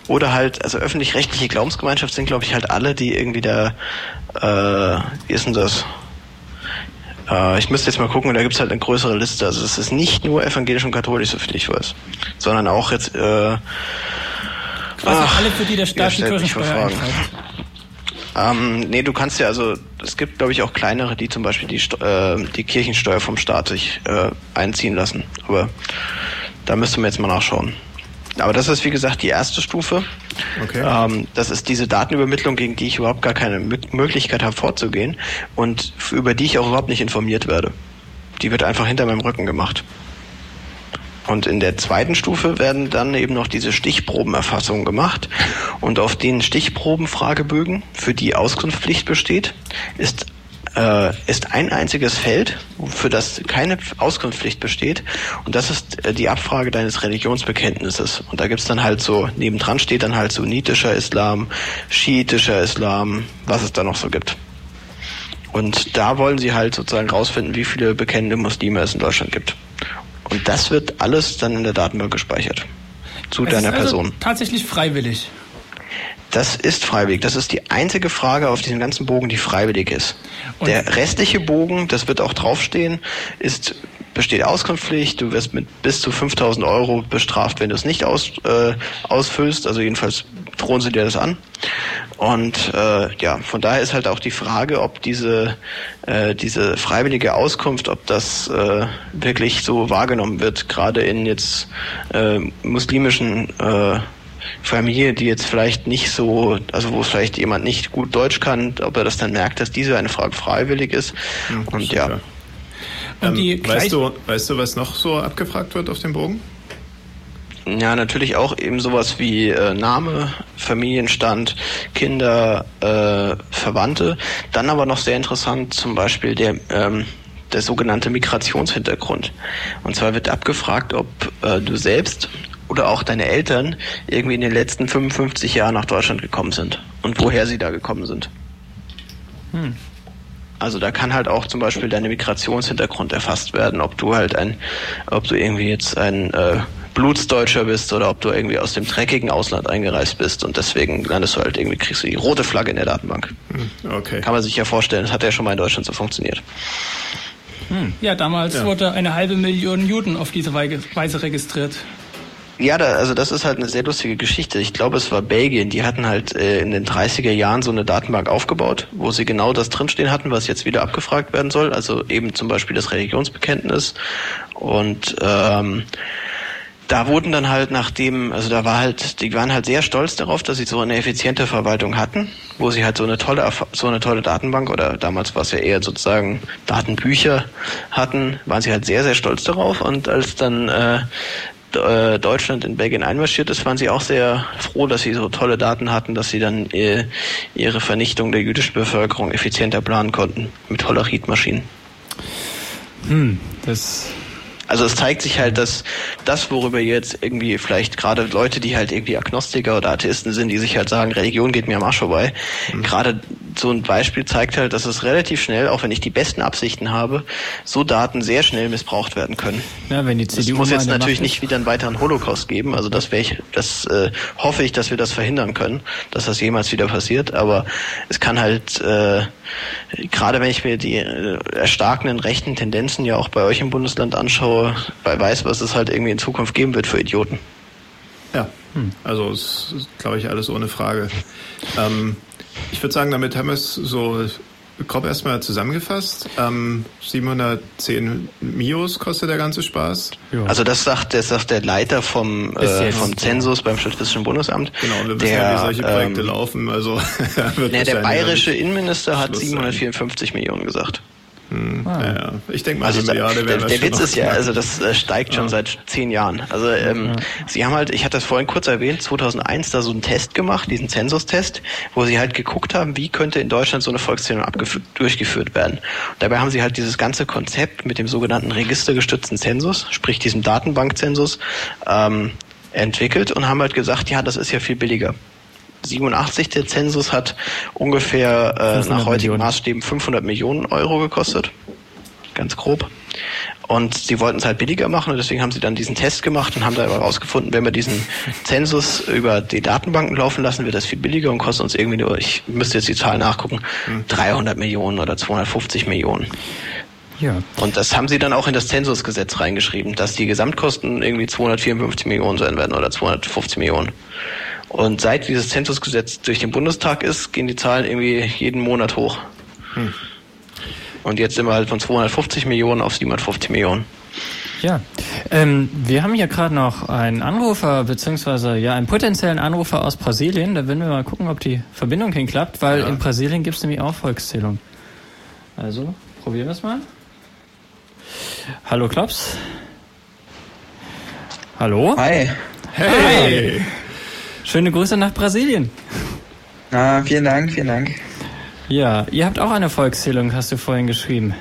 Oder halt, also öffentlich-rechtliche Glaubensgemeinschaft sind, glaube ich, halt alle, die irgendwie da, äh, wie ist denn das? Äh, ich müsste jetzt mal gucken, da gibt es halt eine größere Liste. Also es ist nicht nur evangelisch und katholisch, so viel ich weiß. Sondern auch jetzt, äh, Quasi ach, alle, für die der Staat die Kirchensteuer ähm, nee, du kannst ja also, es gibt glaube ich auch kleinere, die zum Beispiel die, äh, die Kirchensteuer vom Staat sich äh, einziehen lassen. Aber da müsste man jetzt mal nachschauen. Aber das ist wie gesagt die erste Stufe. Okay. Ähm, das ist diese Datenübermittlung, gegen die ich überhaupt gar keine M Möglichkeit habe vorzugehen und über die ich auch überhaupt nicht informiert werde. Die wird einfach hinter meinem Rücken gemacht. Und in der zweiten Stufe werden dann eben noch diese Stichprobenerfassungen gemacht. Und auf den Stichprobenfragebögen, für die Auskunftspflicht besteht, ist äh, ist ein einziges Feld, für das keine Auskunftspflicht besteht. Und das ist äh, die Abfrage deines Religionsbekenntnisses. Und da gibt's dann halt so, nebendran steht dann halt sunnitischer Islam, schiitischer Islam, was es da noch so gibt. Und da wollen sie halt sozusagen rausfinden, wie viele bekennende Muslime es in Deutschland gibt. Und das wird alles dann in der Datenbank gespeichert. Zu es deiner ist also Person. Tatsächlich freiwillig. Das ist freiwillig. Das ist die einzige Frage auf diesem ganzen Bogen, die freiwillig ist. Und der restliche Bogen, das wird auch draufstehen, ist besteht Auskunftspflicht. Du wirst mit bis zu 5000 Euro bestraft, wenn du es nicht aus, äh, ausfüllst. Also jedenfalls drohen sie dir das an. Und äh, ja, von daher ist halt auch die Frage, ob diese, äh, diese freiwillige Auskunft, ob das äh, wirklich so wahrgenommen wird, gerade in jetzt äh, muslimischen äh, Familie, die jetzt vielleicht nicht so, also wo vielleicht jemand nicht gut Deutsch kann, ob er das dann merkt, dass diese eine Frage freiwillig ist. Ja, und ja. Und ähm, weißt, du, weißt du, was noch so abgefragt wird auf dem Bogen? Ja, natürlich auch eben sowas wie äh, Name, Familienstand, Kinder, äh, Verwandte. Dann aber noch sehr interessant zum Beispiel der, ähm, der sogenannte Migrationshintergrund. Und zwar wird abgefragt, ob äh, du selbst oder auch deine Eltern irgendwie in den letzten 55 Jahren nach Deutschland gekommen sind und woher sie da gekommen sind. Hm. Also da kann halt auch zum Beispiel deine Migrationshintergrund erfasst werden, ob du halt ein, ob du irgendwie jetzt ein äh, Blutsdeutscher bist oder ob du irgendwie aus dem dreckigen Ausland eingereist bist und deswegen landest du halt irgendwie, kriegst du die rote Flagge in der Datenbank. Hm, okay. Kann man sich ja vorstellen, das hat ja schon mal in Deutschland so funktioniert. Hm. Ja, damals ja. wurde eine halbe Million Juden auf diese Weise registriert. Ja, da, also das ist halt eine sehr lustige Geschichte. Ich glaube, es war Belgien, die hatten halt äh, in den 30er Jahren so eine Datenbank aufgebaut, wo sie genau das drinstehen hatten, was jetzt wieder abgefragt werden soll. Also eben zum Beispiel das Religionsbekenntnis. Und ähm, da wurden dann halt nachdem, also da war halt, die waren halt sehr stolz darauf, dass sie so eine effiziente Verwaltung hatten, wo sie halt so eine tolle, so eine tolle Datenbank oder damals war es ja eher sozusagen Datenbücher hatten, waren sie halt sehr, sehr stolz darauf. Und als dann äh, äh, Deutschland in Belgien einmarschiert ist, waren sie auch sehr froh, dass sie so tolle Daten hatten, dass sie dann äh, ihre Vernichtung der jüdischen Bevölkerung effizienter planen konnten mit Hollerith-Maschinen. Hm, das also es zeigt sich halt, dass das, worüber jetzt irgendwie vielleicht gerade Leute, die halt irgendwie Agnostiker oder Atheisten sind, die sich halt sagen, Religion geht mir am Arsch vorbei, mhm. gerade so ein Beispiel zeigt halt, dass es relativ schnell, auch wenn ich die besten Absichten habe, so Daten sehr schnell missbraucht werden können. Ja, wenn die CDU es muss jetzt natürlich nicht wieder einen weiteren Holocaust geben. Also das wäre ich, das äh, hoffe ich, dass wir das verhindern können, dass das jemals wieder passiert. Aber es kann halt äh, gerade wenn ich mir die äh, erstarkenden rechten Tendenzen ja auch bei euch im Bundesland anschaue, bei weiß, was es halt irgendwie in Zukunft geben wird für Idioten. Ja, hm. also es ist, glaube ich, alles ohne Frage. Ähm, ich würde sagen, damit haben wir es so grob erstmal zusammengefasst. Ähm, 710 Mios kostet der ganze Spaß. Ja. Also das sagt, das sagt der Leiter vom, äh, vom Zensus beim Statistischen Bundesamt. Genau, und wir wissen der, ja, wie solche Projekte ähm, laufen. Also wird ne, der bayerische Innenminister hat 754 sein. Millionen gesagt. Hm, ah. ja, Ich denke mal, also so Milliarde der, der Witz ist ja, also das äh, steigt schon ja. seit zehn Jahren. Also ähm, ja. sie haben halt, ich hatte das vorhin kurz erwähnt, 2001 da so einen Test gemacht, diesen Zensustest, wo sie halt geguckt haben, wie könnte in Deutschland so eine Volkszählung durchgeführt werden. Und dabei haben sie halt dieses ganze Konzept mit dem sogenannten registergestützten Zensus, sprich diesem Datenbankzensus, ähm, entwickelt und haben halt gesagt, ja, das ist ja viel billiger. 87, der Zensus hat ungefähr äh, nach heutigen Millionen. Maßstäben 500 Millionen Euro gekostet. Ganz grob. Und sie wollten es halt billiger machen und deswegen haben sie dann diesen Test gemacht und haben da herausgefunden, wenn wir diesen Zensus über die Datenbanken laufen lassen, wird das viel billiger und kostet uns irgendwie nur, ich müsste jetzt die Zahl nachgucken, 300 hm. Millionen oder 250 Millionen. Ja. Und das haben sie dann auch in das Zensusgesetz reingeschrieben, dass die Gesamtkosten irgendwie 254 Millionen sein werden oder 250 Millionen. Und seit dieses Zensusgesetz durch den Bundestag ist, gehen die Zahlen irgendwie jeden Monat hoch. Hm. Und jetzt sind wir halt von 250 Millionen auf 750 Millionen. Ja, ähm, wir haben hier gerade noch einen Anrufer, beziehungsweise ja, einen potenziellen Anrufer aus Brasilien. Da werden wir mal gucken, ob die Verbindung hinklappt, weil ja. in Brasilien gibt es nämlich auch Volkszählung. Also, probieren wir es mal. Hallo Klops. Hallo? Hi. Hey. hey. Schöne Grüße nach Brasilien. Ah, vielen Dank, vielen Dank. Ja, ihr habt auch eine Volkszählung, hast du vorhin geschrieben.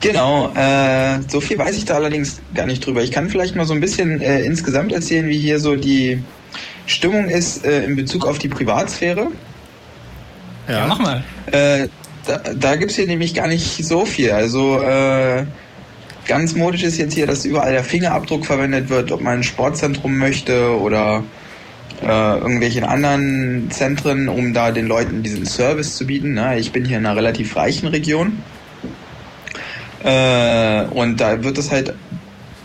Genau, äh, so viel weiß ich da allerdings gar nicht drüber. Ich kann vielleicht mal so ein bisschen äh, insgesamt erzählen, wie hier so die Stimmung ist äh, in Bezug auf die Privatsphäre. Ja, ja mach mal. Äh, da da gibt es hier nämlich gar nicht so viel. Also äh, ganz modisch ist jetzt hier, dass überall der Fingerabdruck verwendet wird, ob man ein Sportzentrum möchte oder äh, irgendwelchen anderen Zentren, um da den Leuten diesen Service zu bieten. Ne? Ich bin hier in einer relativ reichen Region. Äh, und da wird es halt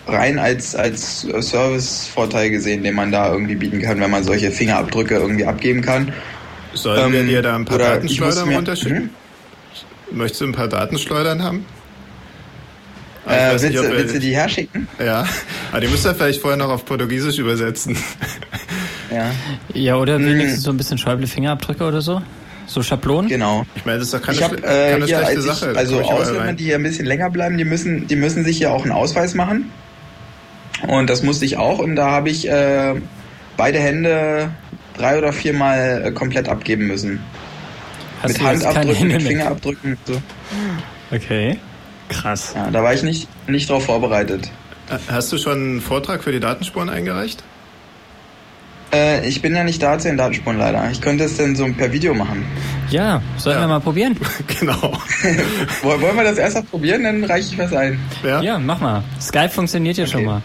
rein als, als Servicevorteil gesehen, den man da irgendwie bieten kann, wenn man solche Fingerabdrücke irgendwie abgeben kann. Sollen wir ähm, dir da ein paar Datenschleudern runterschicken? Hm? Möchtest du ein paar Datenschleudern haben? Äh, willst, nicht, willst du die herschicken? Ja, aber die müsst ihr vielleicht vorher noch auf Portugiesisch übersetzen. Ja. Ja, oder hm. wenigstens so ein bisschen Schäuble-Fingerabdrücke oder so? So Schablonen? Genau. Ich meine, das ist doch keine, ich hab, äh, keine hier, schlechte Sache. Ich, also Ausländer, die hier ein bisschen länger bleiben, die müssen, die müssen sich ja auch einen Ausweis machen. Und das musste ich auch. Und da habe ich äh, beide Hände drei oder viermal äh, komplett abgeben müssen. Hast mit Handabdrücken, mit Fingerabdrücken. So. Okay. Krass. Ja, da war ich nicht, nicht drauf vorbereitet. Hast du schon einen Vortrag für die Datenspuren eingereicht? Äh, ich bin ja nicht da zu den Datenspuren leider. Ich könnte es denn so per Video machen. Ja, sollen ja. wir mal probieren? genau. Wollen wir das erst mal probieren, dann reiche ich was ein. Ja, ja mach mal. Skype funktioniert ja okay. schon mal.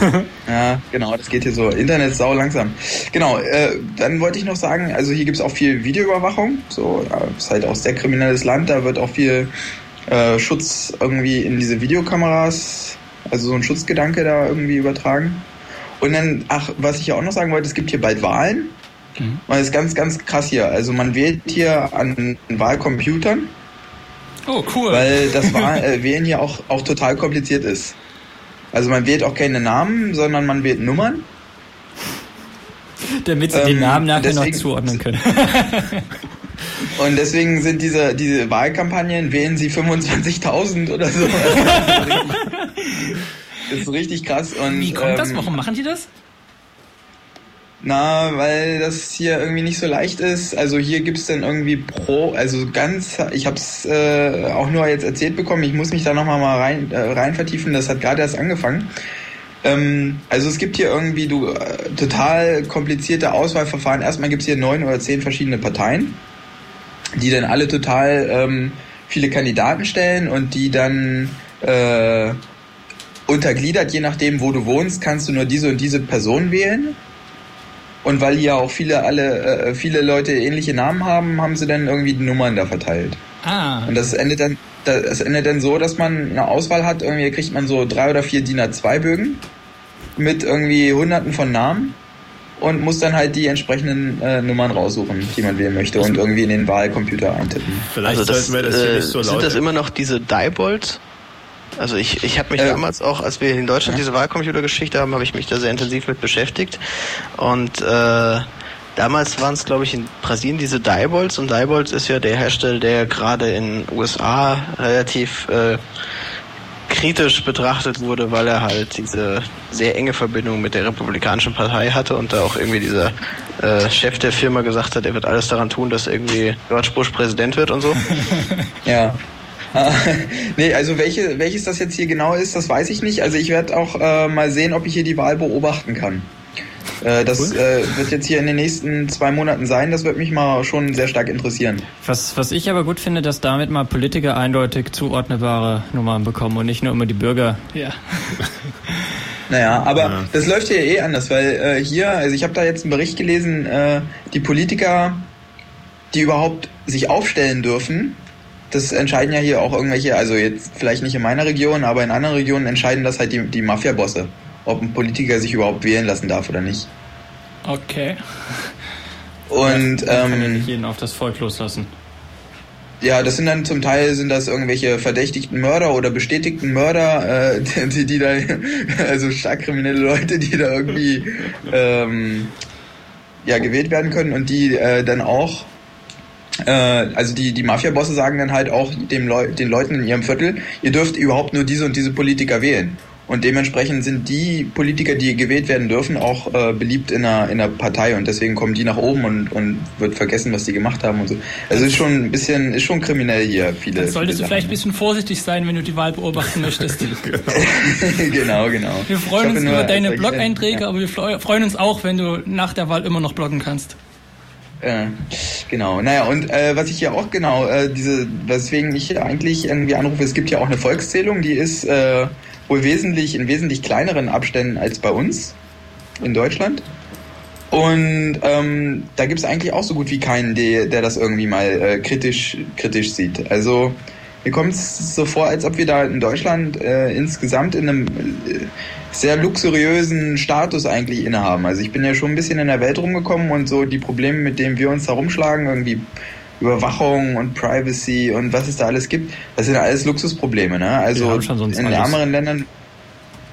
ja, genau, das geht hier so. Internet sau langsam. Genau, äh, dann wollte ich noch sagen, also hier gibt es auch viel Videoüberwachung. So, ja, ist halt auch sehr kriminelles Land, da wird auch viel äh, Schutz irgendwie in diese Videokameras, also so ein Schutzgedanke da irgendwie übertragen. Und dann, ach, was ich ja auch noch sagen wollte, es gibt hier bald Wahlen. Mhm. Und das ist ganz, ganz krass hier. Also man wählt hier an Wahlcomputern. Oh, cool. Weil das Wahl, äh, Wählen hier auch, auch total kompliziert ist. Also man wählt auch keine Namen, sondern man wählt Nummern. Damit sie ähm, den Namen nachher deswegen, noch zuordnen können. Und deswegen sind diese, diese Wahlkampagnen, wählen sie 25.000 oder so. Das ist richtig krass. Und, Wie kommt ähm, das? Warum machen die das? Na, weil das hier irgendwie nicht so leicht ist. Also hier gibt's dann irgendwie pro, also ganz, ich habe es äh, auch nur jetzt erzählt bekommen, ich muss mich da nochmal mal rein, äh, rein vertiefen, das hat gerade erst angefangen. Ähm, also es gibt hier irgendwie du, äh, total komplizierte Auswahlverfahren. Erstmal gibt's hier neun oder zehn verschiedene Parteien, die dann alle total ähm, viele Kandidaten stellen und die dann äh, untergliedert, je nachdem, wo du wohnst, kannst du nur diese und diese Person wählen. Und weil hier auch viele, alle, äh, viele Leute ähnliche Namen haben, haben sie dann irgendwie die Nummern da verteilt. Ah. Und das endet dann, das endet dann so, dass man eine Auswahl hat. Irgendwie kriegt man so drei oder vier DIN A2-Bögen mit irgendwie hunderten von Namen und muss dann halt die entsprechenden äh, Nummern raussuchen, die man wählen möchte und irgendwie in den Wahlcomputer eintippen. Vielleicht also das, wir das äh, nicht so laut Sind das immer noch diese Diebold also ich, ich habe mich äh, damals auch, als wir in Deutschland diese Wahlcomputergeschichte haben, habe ich mich da sehr intensiv mit beschäftigt. Und äh, damals waren es, glaube ich, in Brasilien diese Diebold's und Diebold's ist ja der Hersteller, der gerade in USA relativ äh, kritisch betrachtet wurde, weil er halt diese sehr enge Verbindung mit der Republikanischen Partei hatte und da auch irgendwie dieser äh, Chef der Firma gesagt hat, er wird alles daran tun, dass irgendwie George Bush Präsident wird und so. ja. nee, also welche, welches das jetzt hier genau ist, das weiß ich nicht. Also ich werde auch äh, mal sehen, ob ich hier die Wahl beobachten kann. Äh, das cool. äh, wird jetzt hier in den nächsten zwei Monaten sein. Das wird mich mal schon sehr stark interessieren. Was, was ich aber gut finde, dass damit mal Politiker eindeutig zuordnebare Nummern bekommen und nicht nur immer die Bürger. Ja. Naja, aber ja. das läuft hier eh anders, weil äh, hier, also ich habe da jetzt einen Bericht gelesen, äh, die Politiker, die überhaupt sich aufstellen dürfen, das entscheiden ja hier auch irgendwelche, also jetzt vielleicht nicht in meiner Region, aber in anderen Regionen entscheiden das halt die, die Mafia-Bosse, ob ein Politiker sich überhaupt wählen lassen darf oder nicht. Okay. Und ja, ähm, kann ja nicht jeden auf das Volk loslassen. Ja, das sind dann zum Teil sind das irgendwelche verdächtigten Mörder oder bestätigten Mörder, äh, die, die da, also stark kriminelle Leute, die da irgendwie ähm, ja gewählt werden können und die äh, dann auch also die, die Mafia-Bosse sagen dann halt auch dem Leu den Leuten in ihrem Viertel, ihr dürft überhaupt nur diese und diese Politiker wählen. Und dementsprechend sind die Politiker, die gewählt werden dürfen, auch äh, beliebt in einer, in einer Partei und deswegen kommen die nach oben und, und wird vergessen, was die gemacht haben und so. Also ist schon ein bisschen, ist schon kriminell hier, viele. Dann solltest viele du vielleicht ein bisschen vorsichtig sein, wenn du die Wahl beobachten möchtest. genau, genau. Wir freuen uns über deine Blog-Einträge, ja. aber wir freuen uns auch, wenn du nach der Wahl immer noch bloggen kannst. Äh, genau, naja, und äh, was ich hier auch genau, äh, diese, weswegen ich eigentlich irgendwie anrufe, es gibt ja auch eine Volkszählung, die ist äh, wohl wesentlich, in wesentlich kleineren Abständen als bei uns in Deutschland. Und ähm, da gibt es eigentlich auch so gut wie keinen, der, der das irgendwie mal äh, kritisch, kritisch sieht. Also mir kommt es so vor, als ob wir da in Deutschland äh, insgesamt in einem äh, sehr luxuriösen Status eigentlich innehaben. Also ich bin ja schon ein bisschen in der Welt rumgekommen und so die Probleme, mit denen wir uns da rumschlagen, irgendwie Überwachung und Privacy und was es da alles gibt, das sind alles Luxusprobleme. Ne? Also in den ärmeren Ländern,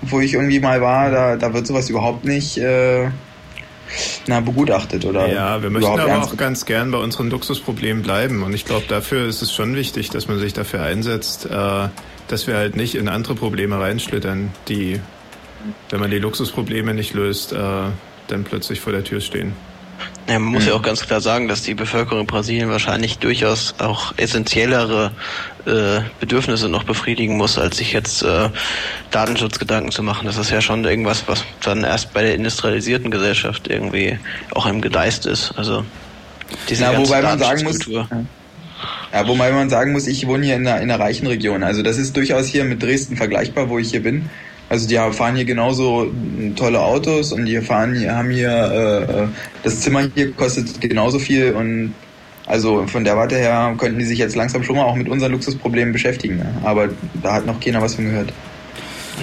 wo ich irgendwie mal war, da, da wird sowas überhaupt nicht äh, na, begutachtet oder. Ja, wir möchten aber auch ganz gern bei unseren Luxusproblemen bleiben und ich glaube, dafür ist es schon wichtig, dass man sich dafür einsetzt, äh, dass wir halt nicht in andere Probleme reinschlittern, die, wenn man die Luxusprobleme nicht löst, äh, dann plötzlich vor der Tür stehen. Ja, man muss mhm. ja auch ganz klar sagen, dass die Bevölkerung in Brasilien wahrscheinlich durchaus auch essentiellere äh, Bedürfnisse noch befriedigen muss, als sich jetzt äh, Datenschutzgedanken zu machen. Das ist ja schon irgendwas, was dann erst bei der industrialisierten Gesellschaft irgendwie auch im Gedeist ist. Also diese Na, wobei man sagen muss, ja, wobei man sagen muss, ich wohne hier in einer, in einer reichen Region. Also das ist durchaus hier mit Dresden vergleichbar, wo ich hier bin. Also die fahren hier genauso tolle Autos und die fahren hier, haben hier äh, äh, das Zimmer hier kostet genauso viel und also von der Warte her könnten die sich jetzt langsam schon mal auch mit unseren Luxusproblemen beschäftigen. Ne? Aber da hat noch keiner was von gehört.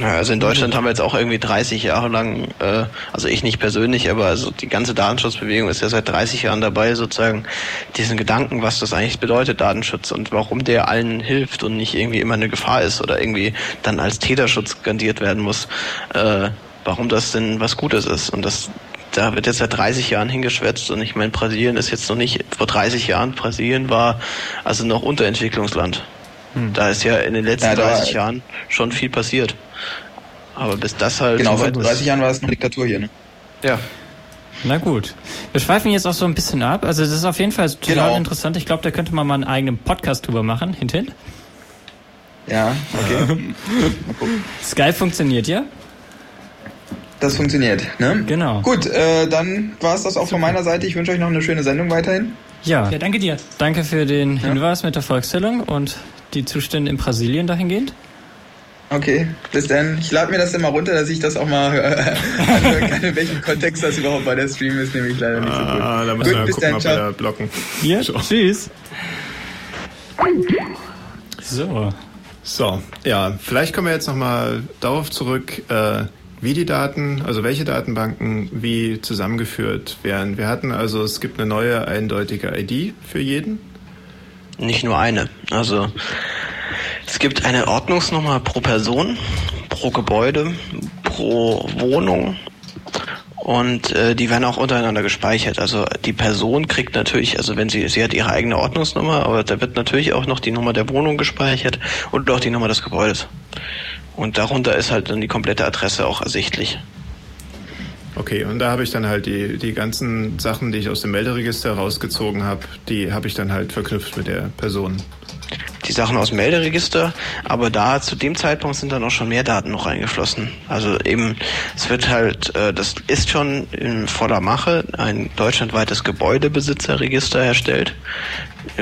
Also in Deutschland haben wir jetzt auch irgendwie 30 Jahre lang, äh, also ich nicht persönlich, aber also die ganze Datenschutzbewegung ist ja seit 30 Jahren dabei, sozusagen diesen Gedanken, was das eigentlich bedeutet, Datenschutz und warum der allen hilft und nicht irgendwie immer eine Gefahr ist oder irgendwie dann als Täterschutz garantiert werden muss, äh, warum das denn was Gutes ist. Und das da wird jetzt seit 30 Jahren hingeschwätzt und ich meine, Brasilien ist jetzt noch nicht, vor 30 Jahren, Brasilien war also noch Unterentwicklungsland. Hm. Da ist ja in den letzten ja, 30 Jahren schon viel passiert. Aber bis das halt. Genau, vor 30 Jahren war es eine Diktatur hier, ne? Ja. Na gut. Wir schweifen jetzt auch so ein bisschen ab. Also das ist auf jeden Fall total genau. interessant. Ich glaube, da könnte man mal einen eigenen Podcast drüber machen, hinten. Ja, okay. Skype funktioniert ja? Das funktioniert, ne? Genau. Gut, äh, dann war es das auch von meiner Seite. Ich wünsche euch noch eine schöne Sendung weiterhin. Ja. ja danke dir. Danke für den Hinweis ja. mit der Volkszählung und die Zustände in Brasilien dahingehend. Okay, bis dann. Ich lade mir das immer runter, dass ich das auch mal anhören kann, in welchem Kontext das überhaupt bei der Stream ist, nämlich leider nicht so gut. Ah, da müssen gut, wir bis gucken, dann, ob blocken. Ja, tschüss. So. So, ja, vielleicht kommen wir jetzt nochmal darauf zurück, äh, wie die Daten, also welche Datenbanken wie zusammengeführt werden. Wir hatten also, es gibt eine neue eindeutige ID für jeden. Nicht nur eine. Also es gibt eine Ordnungsnummer pro Person, pro Gebäude, pro Wohnung und äh, die werden auch untereinander gespeichert. Also die Person kriegt natürlich, also wenn sie, sie hat ihre eigene Ordnungsnummer, aber da wird natürlich auch noch die Nummer der Wohnung gespeichert und auch die Nummer des Gebäudes. Und darunter ist halt dann die komplette Adresse auch ersichtlich. Okay, und da habe ich dann halt die, die ganzen Sachen, die ich aus dem Melderegister rausgezogen habe, die habe ich dann halt verknüpft mit der Person. Die Sachen aus dem Melderegister, aber da zu dem Zeitpunkt sind dann auch schon mehr Daten noch eingeflossen. Also eben, es wird halt, äh, das ist schon in voller Mache ein deutschlandweites Gebäudebesitzerregister erstellt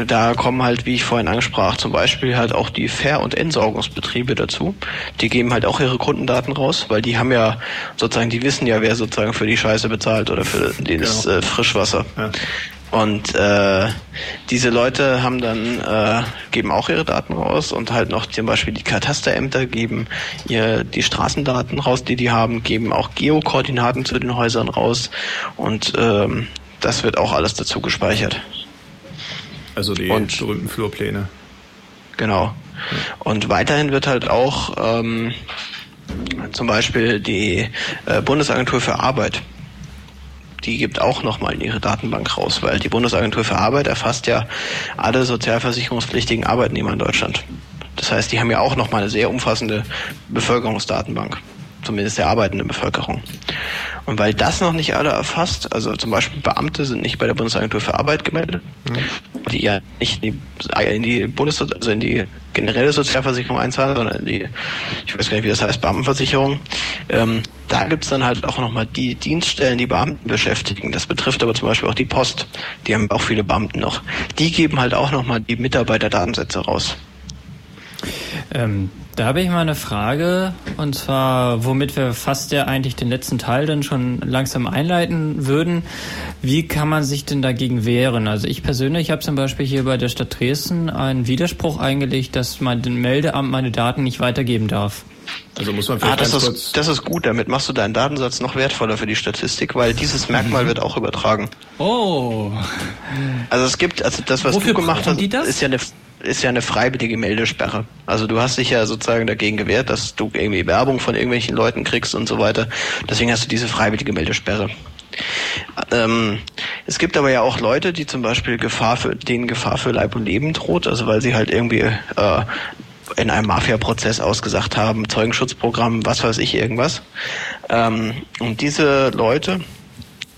da kommen halt, wie ich vorhin ansprach, zum Beispiel halt auch die Fair- und Entsorgungsbetriebe dazu. Die geben halt auch ihre Kundendaten raus, weil die haben ja sozusagen, die wissen ja, wer sozusagen für die Scheiße bezahlt oder für das genau. äh, Frischwasser. Ja. Und äh, diese Leute haben dann äh, geben auch ihre Daten raus und halt noch zum Beispiel die Katasterämter geben ihr die Straßendaten raus, die die haben, geben auch Geokoordinaten zu den Häusern raus und ähm, das wird auch alles dazu gespeichert. Also die und, berühmten Flurpläne. Genau. Und weiterhin wird halt auch ähm, zum Beispiel die äh, Bundesagentur für Arbeit die gibt auch nochmal ihre Datenbank raus, weil die Bundesagentur für Arbeit erfasst ja alle sozialversicherungspflichtigen Arbeitnehmer in Deutschland. Das heißt, die haben ja auch nochmal eine sehr umfassende Bevölkerungsdatenbank. Zumindest der arbeitenden Bevölkerung. Und weil das noch nicht alle erfasst, also zum Beispiel Beamte sind nicht bei der Bundesagentur für Arbeit gemeldet, mhm. die ja nicht in die, in die Bundes also in die generelle Sozialversicherung einzahlen, sondern in die, ich weiß gar nicht, wie das heißt, Beamtenversicherung. Ähm, da gibt's dann halt auch nochmal die Dienststellen, die Beamten beschäftigen. Das betrifft aber zum Beispiel auch die Post. Die haben auch viele Beamten noch. Die geben halt auch nochmal die Mitarbeiterdatensätze raus. Ähm, da habe ich mal eine Frage, und zwar, womit wir fast ja eigentlich den letzten Teil dann schon langsam einleiten würden. Wie kann man sich denn dagegen wehren? Also ich persönlich habe zum Beispiel hier bei der Stadt Dresden einen Widerspruch eingelegt, dass man dem Meldeamt meine Daten nicht weitergeben darf. Also muss man vielleicht ah, das, ist, das ist gut, damit machst du deinen Datensatz noch wertvoller für die Statistik, weil dieses Merkmal mhm. wird auch übertragen. Oh. Also es gibt, also das, was Wofür du gemacht hast, ist ja eine ist ja eine freiwillige Meldesperre. Also du hast dich ja sozusagen dagegen gewehrt, dass du irgendwie Werbung von irgendwelchen Leuten kriegst und so weiter. Deswegen hast du diese freiwillige Meldesperre. Ähm, es gibt aber ja auch Leute, die zum Beispiel Gefahr für, denen Gefahr für Leib und Leben droht, also weil sie halt irgendwie äh, in einem Mafia-Prozess ausgesagt haben, Zeugenschutzprogramm, was weiß ich, irgendwas. Ähm, und diese Leute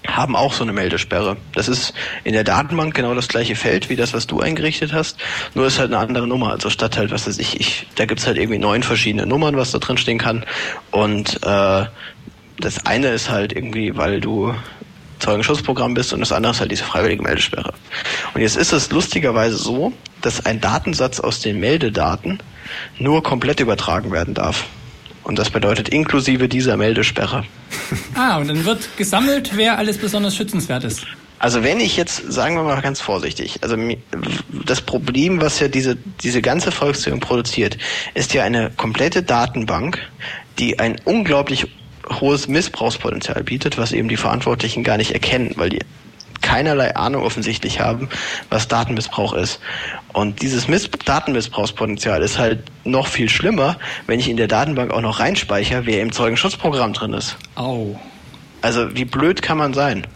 haben auch so eine Meldesperre. Das ist in der Datenbank genau das gleiche Feld wie das, was du eingerichtet hast, nur ist halt eine andere Nummer. Also statt halt, was weiß ich, ich da gibt's halt irgendwie neun verschiedene Nummern, was da drin stehen kann. Und äh, das eine ist halt irgendwie, weil du Zeugenschutzprogramm bist und das andere ist halt diese freiwillige Meldesperre. Und jetzt ist es lustigerweise so, dass ein Datensatz aus den Meldedaten nur komplett übertragen werden darf. Und das bedeutet inklusive dieser Meldesperre. Ah, und dann wird gesammelt, wer alles besonders schützenswert ist. Also wenn ich jetzt, sagen wir mal ganz vorsichtig, also das Problem, was ja diese, diese ganze Volkszählung produziert, ist ja eine komplette Datenbank, die ein unglaublich hohes Missbrauchspotenzial bietet, was eben die Verantwortlichen gar nicht erkennen, weil die keinerlei Ahnung offensichtlich haben, was Datenmissbrauch ist. Und dieses Miss Datenmissbrauchspotenzial ist halt noch viel schlimmer, wenn ich in der Datenbank auch noch reinspeichere, wer im Zeugenschutzprogramm drin ist. Au. Also wie blöd kann man sein?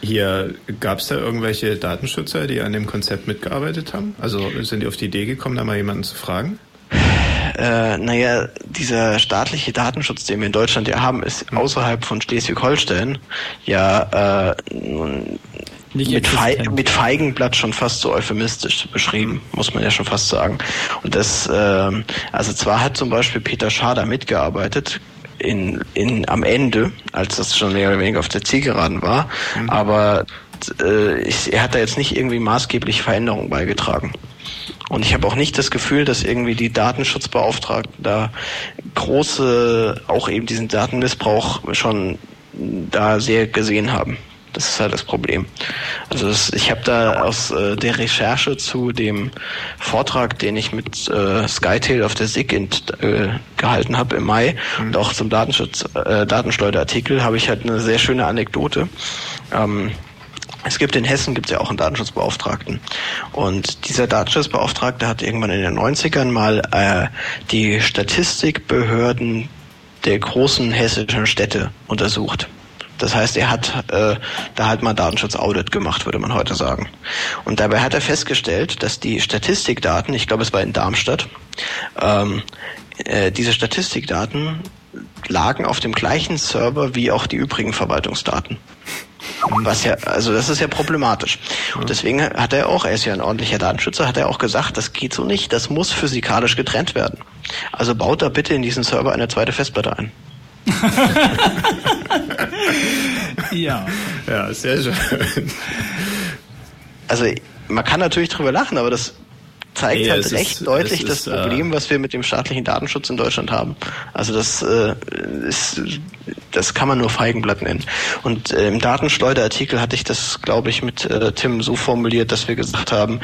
Hier gab es da irgendwelche Datenschützer, die an dem Konzept mitgearbeitet haben? Also sind die auf die Idee gekommen, da mal jemanden zu fragen? Äh, naja, dieser staatliche Datenschutz, den wir in Deutschland ja haben, ist mhm. außerhalb von Schleswig-Holstein ja äh, mit, Fe mit Feigenblatt schon fast so euphemistisch beschrieben, muss man ja schon fast sagen. Und das, äh, also zwar hat zum Beispiel Peter Schader mitgearbeitet, in, in, am Ende, als das schon mehr oder weniger auf der Zielgeraden war, mhm. aber äh, ich, er hat da jetzt nicht irgendwie maßgeblich Veränderungen beigetragen. Und ich habe auch nicht das Gefühl, dass irgendwie die Datenschutzbeauftragten da große, auch eben diesen Datenmissbrauch schon da sehr gesehen haben. Das ist halt das Problem. Also das, ich habe da aus äh, der Recherche zu dem Vortrag, den ich mit äh, Skytail auf der SIG in, äh, gehalten habe im Mai mhm. und auch zum Datenschutz, äh, Datenschleuderartikel, habe ich halt eine sehr schöne Anekdote. Ähm, es gibt in Hessen gibt es ja auch einen Datenschutzbeauftragten. Und dieser Datenschutzbeauftragte hat irgendwann in den 90ern mal äh, die Statistikbehörden der großen hessischen Städte untersucht. Das heißt, er hat äh, da halt mal Datenschutzaudit gemacht, würde man heute sagen. Und dabei hat er festgestellt, dass die Statistikdaten, ich glaube es war in Darmstadt, ähm, äh, diese Statistikdaten lagen auf dem gleichen Server wie auch die übrigen Verwaltungsdaten. Was ja, also das ist ja problematisch. Und deswegen hat er auch, er ist ja ein ordentlicher Datenschützer, hat er auch gesagt, das geht so nicht, das muss physikalisch getrennt werden. Also baut da bitte in diesen Server eine zweite Festplatte ein. ja. Ja, sehr schön. Also man kann natürlich drüber lachen, aber das zeigt nee, halt recht ist, deutlich das ist, äh, Problem, was wir mit dem staatlichen Datenschutz in Deutschland haben. Also das äh, ist, das kann man nur Feigenblatt nennen. Und äh, im Datenschleuderartikel hatte ich das, glaube ich, mit äh, Tim so formuliert, dass wir gesagt haben,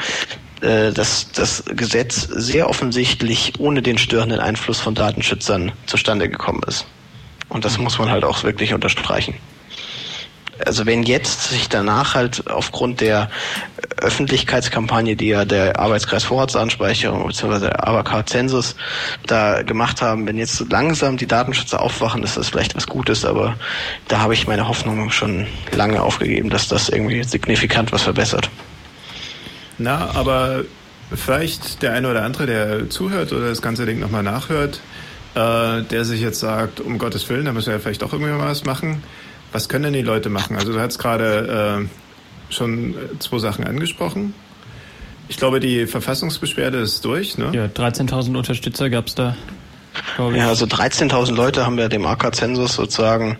äh, dass das Gesetz sehr offensichtlich ohne den störenden Einfluss von Datenschützern zustande gekommen ist. Und das muss man halt auch wirklich unterstreichen also wenn jetzt sich danach halt aufgrund der Öffentlichkeitskampagne, die ja der Arbeitskreis Vorratsanspeicherung bzw. der ABAK Zensus da gemacht haben, wenn jetzt langsam die Datenschützer aufwachen, ist das vielleicht was Gutes, aber da habe ich meine Hoffnung schon lange aufgegeben, dass das irgendwie signifikant was verbessert. Na, aber vielleicht der eine oder andere, der zuhört oder das ganze Ding nochmal nachhört, äh, der sich jetzt sagt, um Gottes Willen, da müssen wir ja vielleicht auch irgendwie was machen. Was können denn die Leute machen? Also du hast gerade äh, schon zwei Sachen angesprochen. Ich glaube, die Verfassungsbeschwerde ist durch. Ne? Ja, 13.000 Unterstützer gab es da. Ja, also 13.000 Leute haben ja dem AK-Zensus sozusagen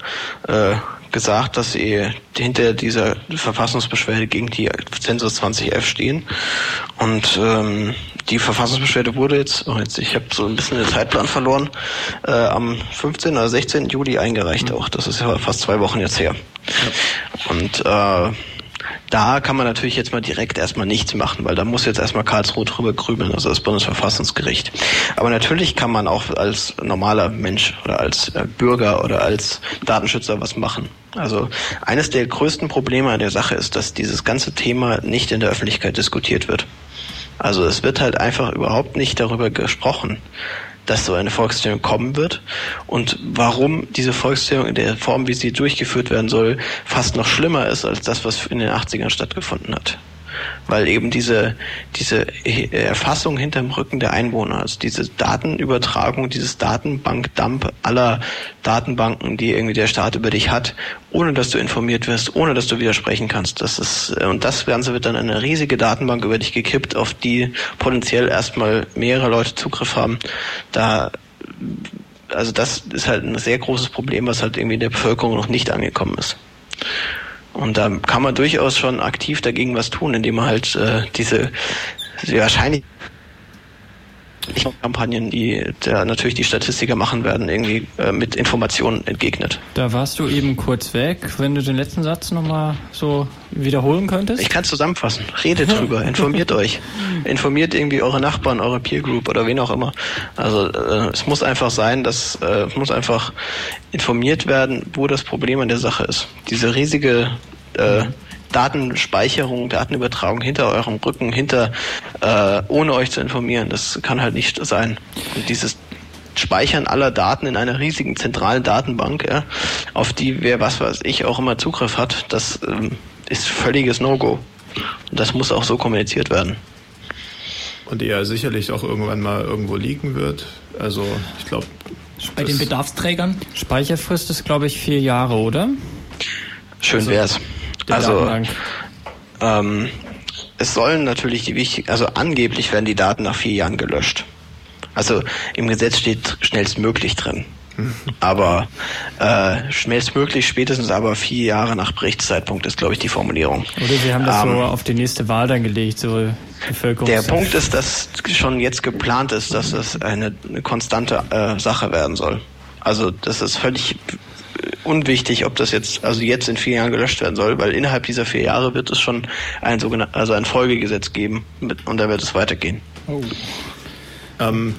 äh, gesagt, dass sie hinter dieser Verfassungsbeschwerde gegen die Zensus 2011 stehen. Und ähm, die Verfassungsbeschwerde wurde jetzt, oh jetzt ich habe so ein bisschen den Zeitplan verloren, äh, am 15. oder 16. Juli eingereicht mhm. auch. Das ist ja fast zwei Wochen jetzt her. Ja. Und äh, da kann man natürlich jetzt mal direkt erstmal nichts machen, weil da muss jetzt erstmal Karlsruhe drüber grübeln, also das Bundesverfassungsgericht. Aber natürlich kann man auch als normaler Mensch oder als äh, Bürger oder als Datenschützer was machen. Also eines der größten Probleme an der Sache ist, dass dieses ganze Thema nicht in der Öffentlichkeit diskutiert wird. Also es wird halt einfach überhaupt nicht darüber gesprochen dass so eine Volkszählung kommen wird. Und warum diese Volkszählung in der Form, wie sie durchgeführt werden soll, fast noch schlimmer ist als das, was in den 80ern stattgefunden hat weil eben diese, diese Erfassung hinterm Rücken der Einwohner, also diese Datenübertragung, dieses Datenbankdump aller Datenbanken, die irgendwie der Staat über dich hat, ohne dass du informiert wirst, ohne dass du widersprechen kannst. Das ist, und das Ganze wird dann eine riesige Datenbank über dich gekippt, auf die potenziell erstmal mehrere Leute Zugriff haben. Da also das ist halt ein sehr großes Problem, was halt irgendwie in der Bevölkerung noch nicht angekommen ist. Und da kann man durchaus schon aktiv dagegen was tun, indem man halt äh, diese wahrscheinlich Kampagnen, die da natürlich die Statistiker machen werden, irgendwie äh, mit Informationen entgegnet. Da warst du eben kurz weg. Wenn du den letzten Satz nochmal so wiederholen könntest? Ich kann zusammenfassen. Redet drüber, informiert euch. Informiert irgendwie eure Nachbarn, eure Peer Group oder wen auch immer. Also äh, es muss einfach sein, dass äh, es muss einfach informiert werden, wo das Problem an der Sache ist. Diese riesige äh, Datenspeicherung, Datenübertragung hinter eurem Rücken, hinter äh, ohne euch zu informieren. Das kann halt nicht sein. Und dieses Speichern aller Daten in einer riesigen zentralen Datenbank, ja, auf die wer was weiß ich auch immer Zugriff hat, das ähm, ist völliges No-Go. Und das muss auch so kommuniziert werden. Und die ja sicherlich auch irgendwann mal irgendwo liegen wird. Also ich glaube. Bei den Bedarfsträgern? Speicherfrist ist, glaube ich, vier Jahre, oder? Schön also, wär's also ähm, es sollen natürlich die wichtigen, also angeblich werden die Daten nach vier Jahren gelöscht. Also im Gesetz steht schnellstmöglich drin. Aber äh, schnellstmöglich, spätestens aber vier Jahre nach Berichtszeitpunkt ist, glaube ich, die Formulierung. Oder Sie haben das ähm, so auf die nächste Wahl dann gelegt, so Bevölkerung. Der Punkt ist, dass schon jetzt geplant ist, dass es eine, eine konstante äh, Sache werden soll. Also das ist völlig unwichtig, ob das jetzt also jetzt in vier Jahren gelöscht werden soll, weil innerhalb dieser vier Jahre wird es schon ein sogenanntes also ein Folgegesetz geben mit, und da wird es weitergehen. Oh. Ähm,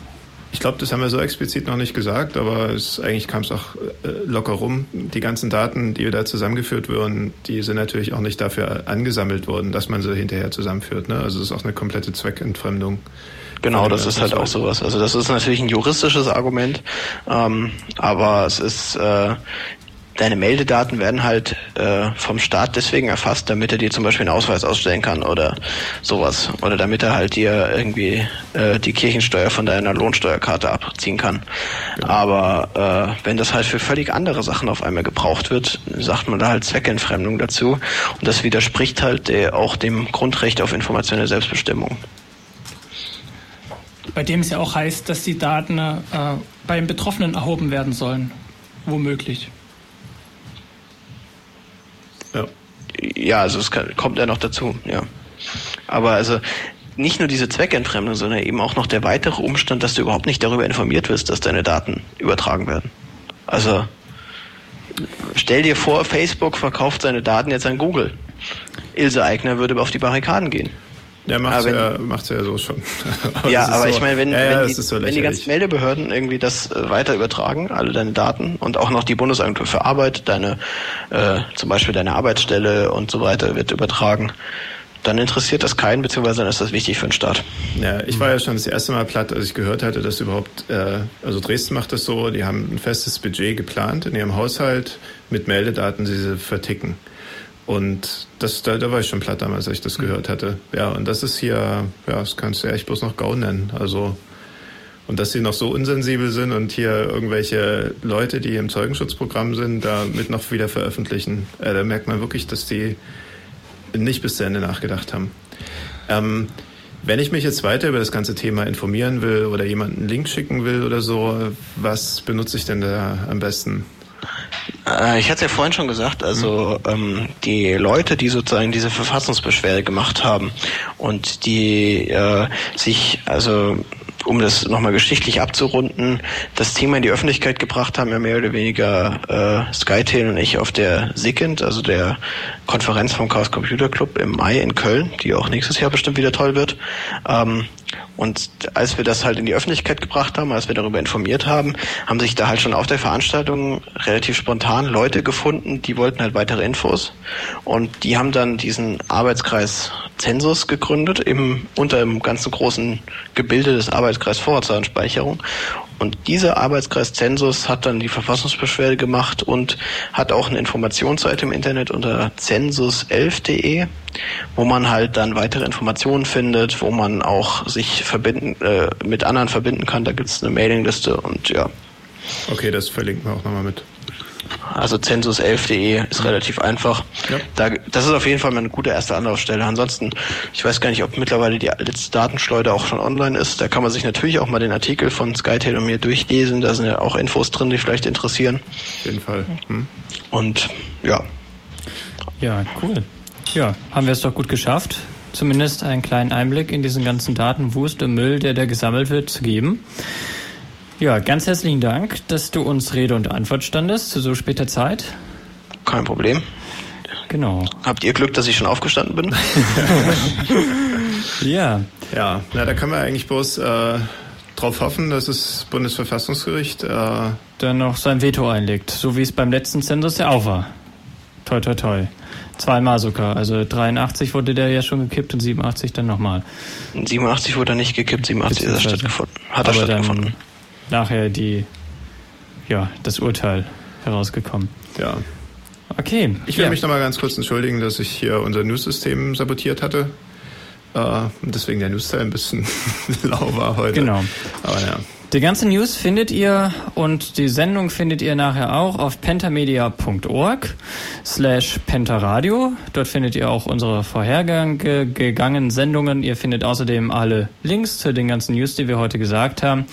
ich glaube, das haben wir so explizit noch nicht gesagt, aber es, eigentlich kam es auch äh, locker rum. Die ganzen Daten, die da zusammengeführt wurden, die sind natürlich auch nicht dafür angesammelt worden, dass man sie hinterher zusammenführt. Ne? Also es ist auch eine komplette Zweckentfremdung. Genau, das ist halt auch sowas. Also das ist natürlich ein juristisches Argument, ähm, aber es ist äh, deine Meldedaten werden halt äh, vom Staat deswegen erfasst, damit er dir zum Beispiel einen Ausweis ausstellen kann oder sowas. Oder damit er halt dir irgendwie äh, die Kirchensteuer von deiner Lohnsteuerkarte abziehen kann. Genau. Aber äh, wenn das halt für völlig andere Sachen auf einmal gebraucht wird, sagt man da halt Zweckentfremdung dazu. Und das widerspricht halt der, auch dem Grundrecht auf informationelle Selbstbestimmung bei dem es ja auch heißt, dass die Daten äh, beim Betroffenen erhoben werden sollen, womöglich. Ja, also es kann, kommt ja noch dazu, ja. Aber also nicht nur diese Zweckentfremdung, sondern eben auch noch der weitere Umstand, dass du überhaupt nicht darüber informiert wirst, dass deine Daten übertragen werden. Also stell dir vor, Facebook verkauft seine Daten jetzt an Google. Ilse Eigner würde auf die Barrikaden gehen. Ja, macht ja, macht's ja so schon. aber ja, aber so, ich meine, wenn, ja, wenn, die, so wenn, die, ganzen Meldebehörden irgendwie das äh, weiter übertragen, alle deine Daten und auch noch die Bundesagentur für Arbeit, deine äh, zum Beispiel deine Arbeitsstelle und so weiter wird übertragen, dann interessiert das keinen, beziehungsweise dann ist das wichtig für den Staat. Ja, ich war ja schon das erste Mal platt, als ich gehört hatte, dass überhaupt, äh, also Dresden macht das so, die haben ein festes Budget geplant in ihrem Haushalt mit Meldedaten, die sie verticken. Und das, da, da war ich schon platt damals, als ich das gehört hatte. Ja, und das ist hier, ja, das kannst du ja echt bloß noch GAU nennen. Also, Und dass sie noch so unsensibel sind und hier irgendwelche Leute, die im Zeugenschutzprogramm sind, da mit noch wieder veröffentlichen, äh, da merkt man wirklich, dass die nicht bis zu Ende nachgedacht haben. Ähm, wenn ich mich jetzt weiter über das ganze Thema informieren will oder jemanden einen Link schicken will oder so, was benutze ich denn da am besten? Äh, ich hatte es ja vorhin schon gesagt, also mhm. ähm, die Leute, die sozusagen diese Verfassungsbeschwerde gemacht haben und die äh, sich also um das nochmal geschichtlich abzurunden, das Thema in die Öffentlichkeit gebracht haben ja mehr oder weniger äh, SkyTail und ich auf der SIGINT, also der Konferenz vom Chaos Computer Club im Mai in Köln, die auch nächstes Jahr bestimmt wieder toll wird. Ähm, und als wir das halt in die Öffentlichkeit gebracht haben, als wir darüber informiert haben, haben sich da halt schon auf der Veranstaltung relativ spontan Leute gefunden, die wollten halt weitere Infos. Und die haben dann diesen Arbeitskreis Zensus gegründet, im, unter dem ganzen großen Gebilde des Arbeitskreis Vorratsdatenspeicherung. Und dieser Arbeitskreis Zensus hat dann die Verfassungsbeschwerde gemacht und hat auch eine Informationsseite im Internet unter zensus11.de, wo man halt dann weitere Informationen findet, wo man auch sich verbinden, äh, mit anderen verbinden kann. Da gibt es eine Mailingliste und ja. Okay, das verlinken wir auch nochmal mit. Also census11.de ist relativ einfach. Ja. Da, das ist auf jeden Fall mal eine gute erste Anlaufstelle. Ansonsten, ich weiß gar nicht, ob mittlerweile die letzte Datenschleuder auch schon online ist. Da kann man sich natürlich auch mal den Artikel von SkyTail und mir durchlesen. Da sind ja auch Infos drin, die vielleicht interessieren. Auf jeden Fall. Hm. Und ja. Ja, cool. Ja, haben wir es doch gut geschafft, zumindest einen kleinen Einblick in diesen ganzen Datenwust und Müll, der da gesammelt wird, zu geben. Ja, ganz herzlichen Dank, dass du uns Rede und Antwort standest zu so später Zeit. Kein Problem. Genau. Habt ihr Glück, dass ich schon aufgestanden bin? ja. Ja, na, da können wir eigentlich bloß äh, drauf hoffen, dass das Bundesverfassungsgericht äh, dann noch sein Veto einlegt, so wie es beim letzten Zensus ja auch war. Toi, toi, toi. Zweimal sogar. Also 83 wurde der ja schon gekippt und 87 dann nochmal. 87 wurde er nicht gekippt, 87 ist er stattgefunden. Hat er stattgefunden. Nachher die, ja, das Urteil herausgekommen. Ja. Okay. Ich will ja. mich nochmal ganz kurz entschuldigen, dass ich hier unser News-System sabotiert hatte. Und deswegen der News-Teil ein bisschen lau war heute. Genau. Aber ja. Die ganze News findet ihr und die Sendung findet ihr nachher auch auf pentamedia.org slash pentaradio. Dort findet ihr auch unsere vorhergegangenen Sendungen. Ihr findet außerdem alle Links zu den ganzen News, die wir heute gesagt haben.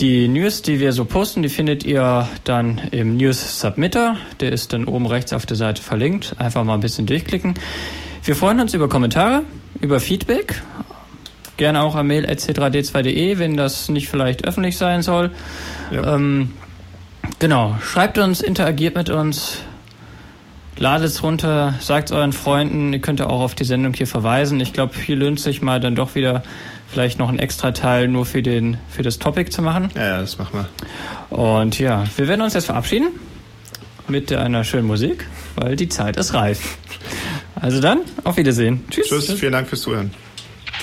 Die News, die wir so posten, die findet ihr dann im News Submitter. Der ist dann oben rechts auf der Seite verlinkt. Einfach mal ein bisschen durchklicken. Wir freuen uns über Kommentare, über Feedback. Gerne auch am Mail c3d2.de, wenn das nicht vielleicht öffentlich sein soll. Ja. Ähm, genau. Schreibt uns, interagiert mit uns. Ladet es runter, sagt es euren Freunden. Ihr könnt auch auf die Sendung hier verweisen. Ich glaube, hier lohnt sich mal dann doch wieder vielleicht noch einen extra Teil nur für, den, für das Topic zu machen. Ja, ja, das machen wir. Und ja, wir werden uns jetzt verabschieden mit einer schönen Musik, weil die Zeit ist reif. Also dann, auf Wiedersehen. Tschüss. Tschüss, vielen Dank fürs Zuhören.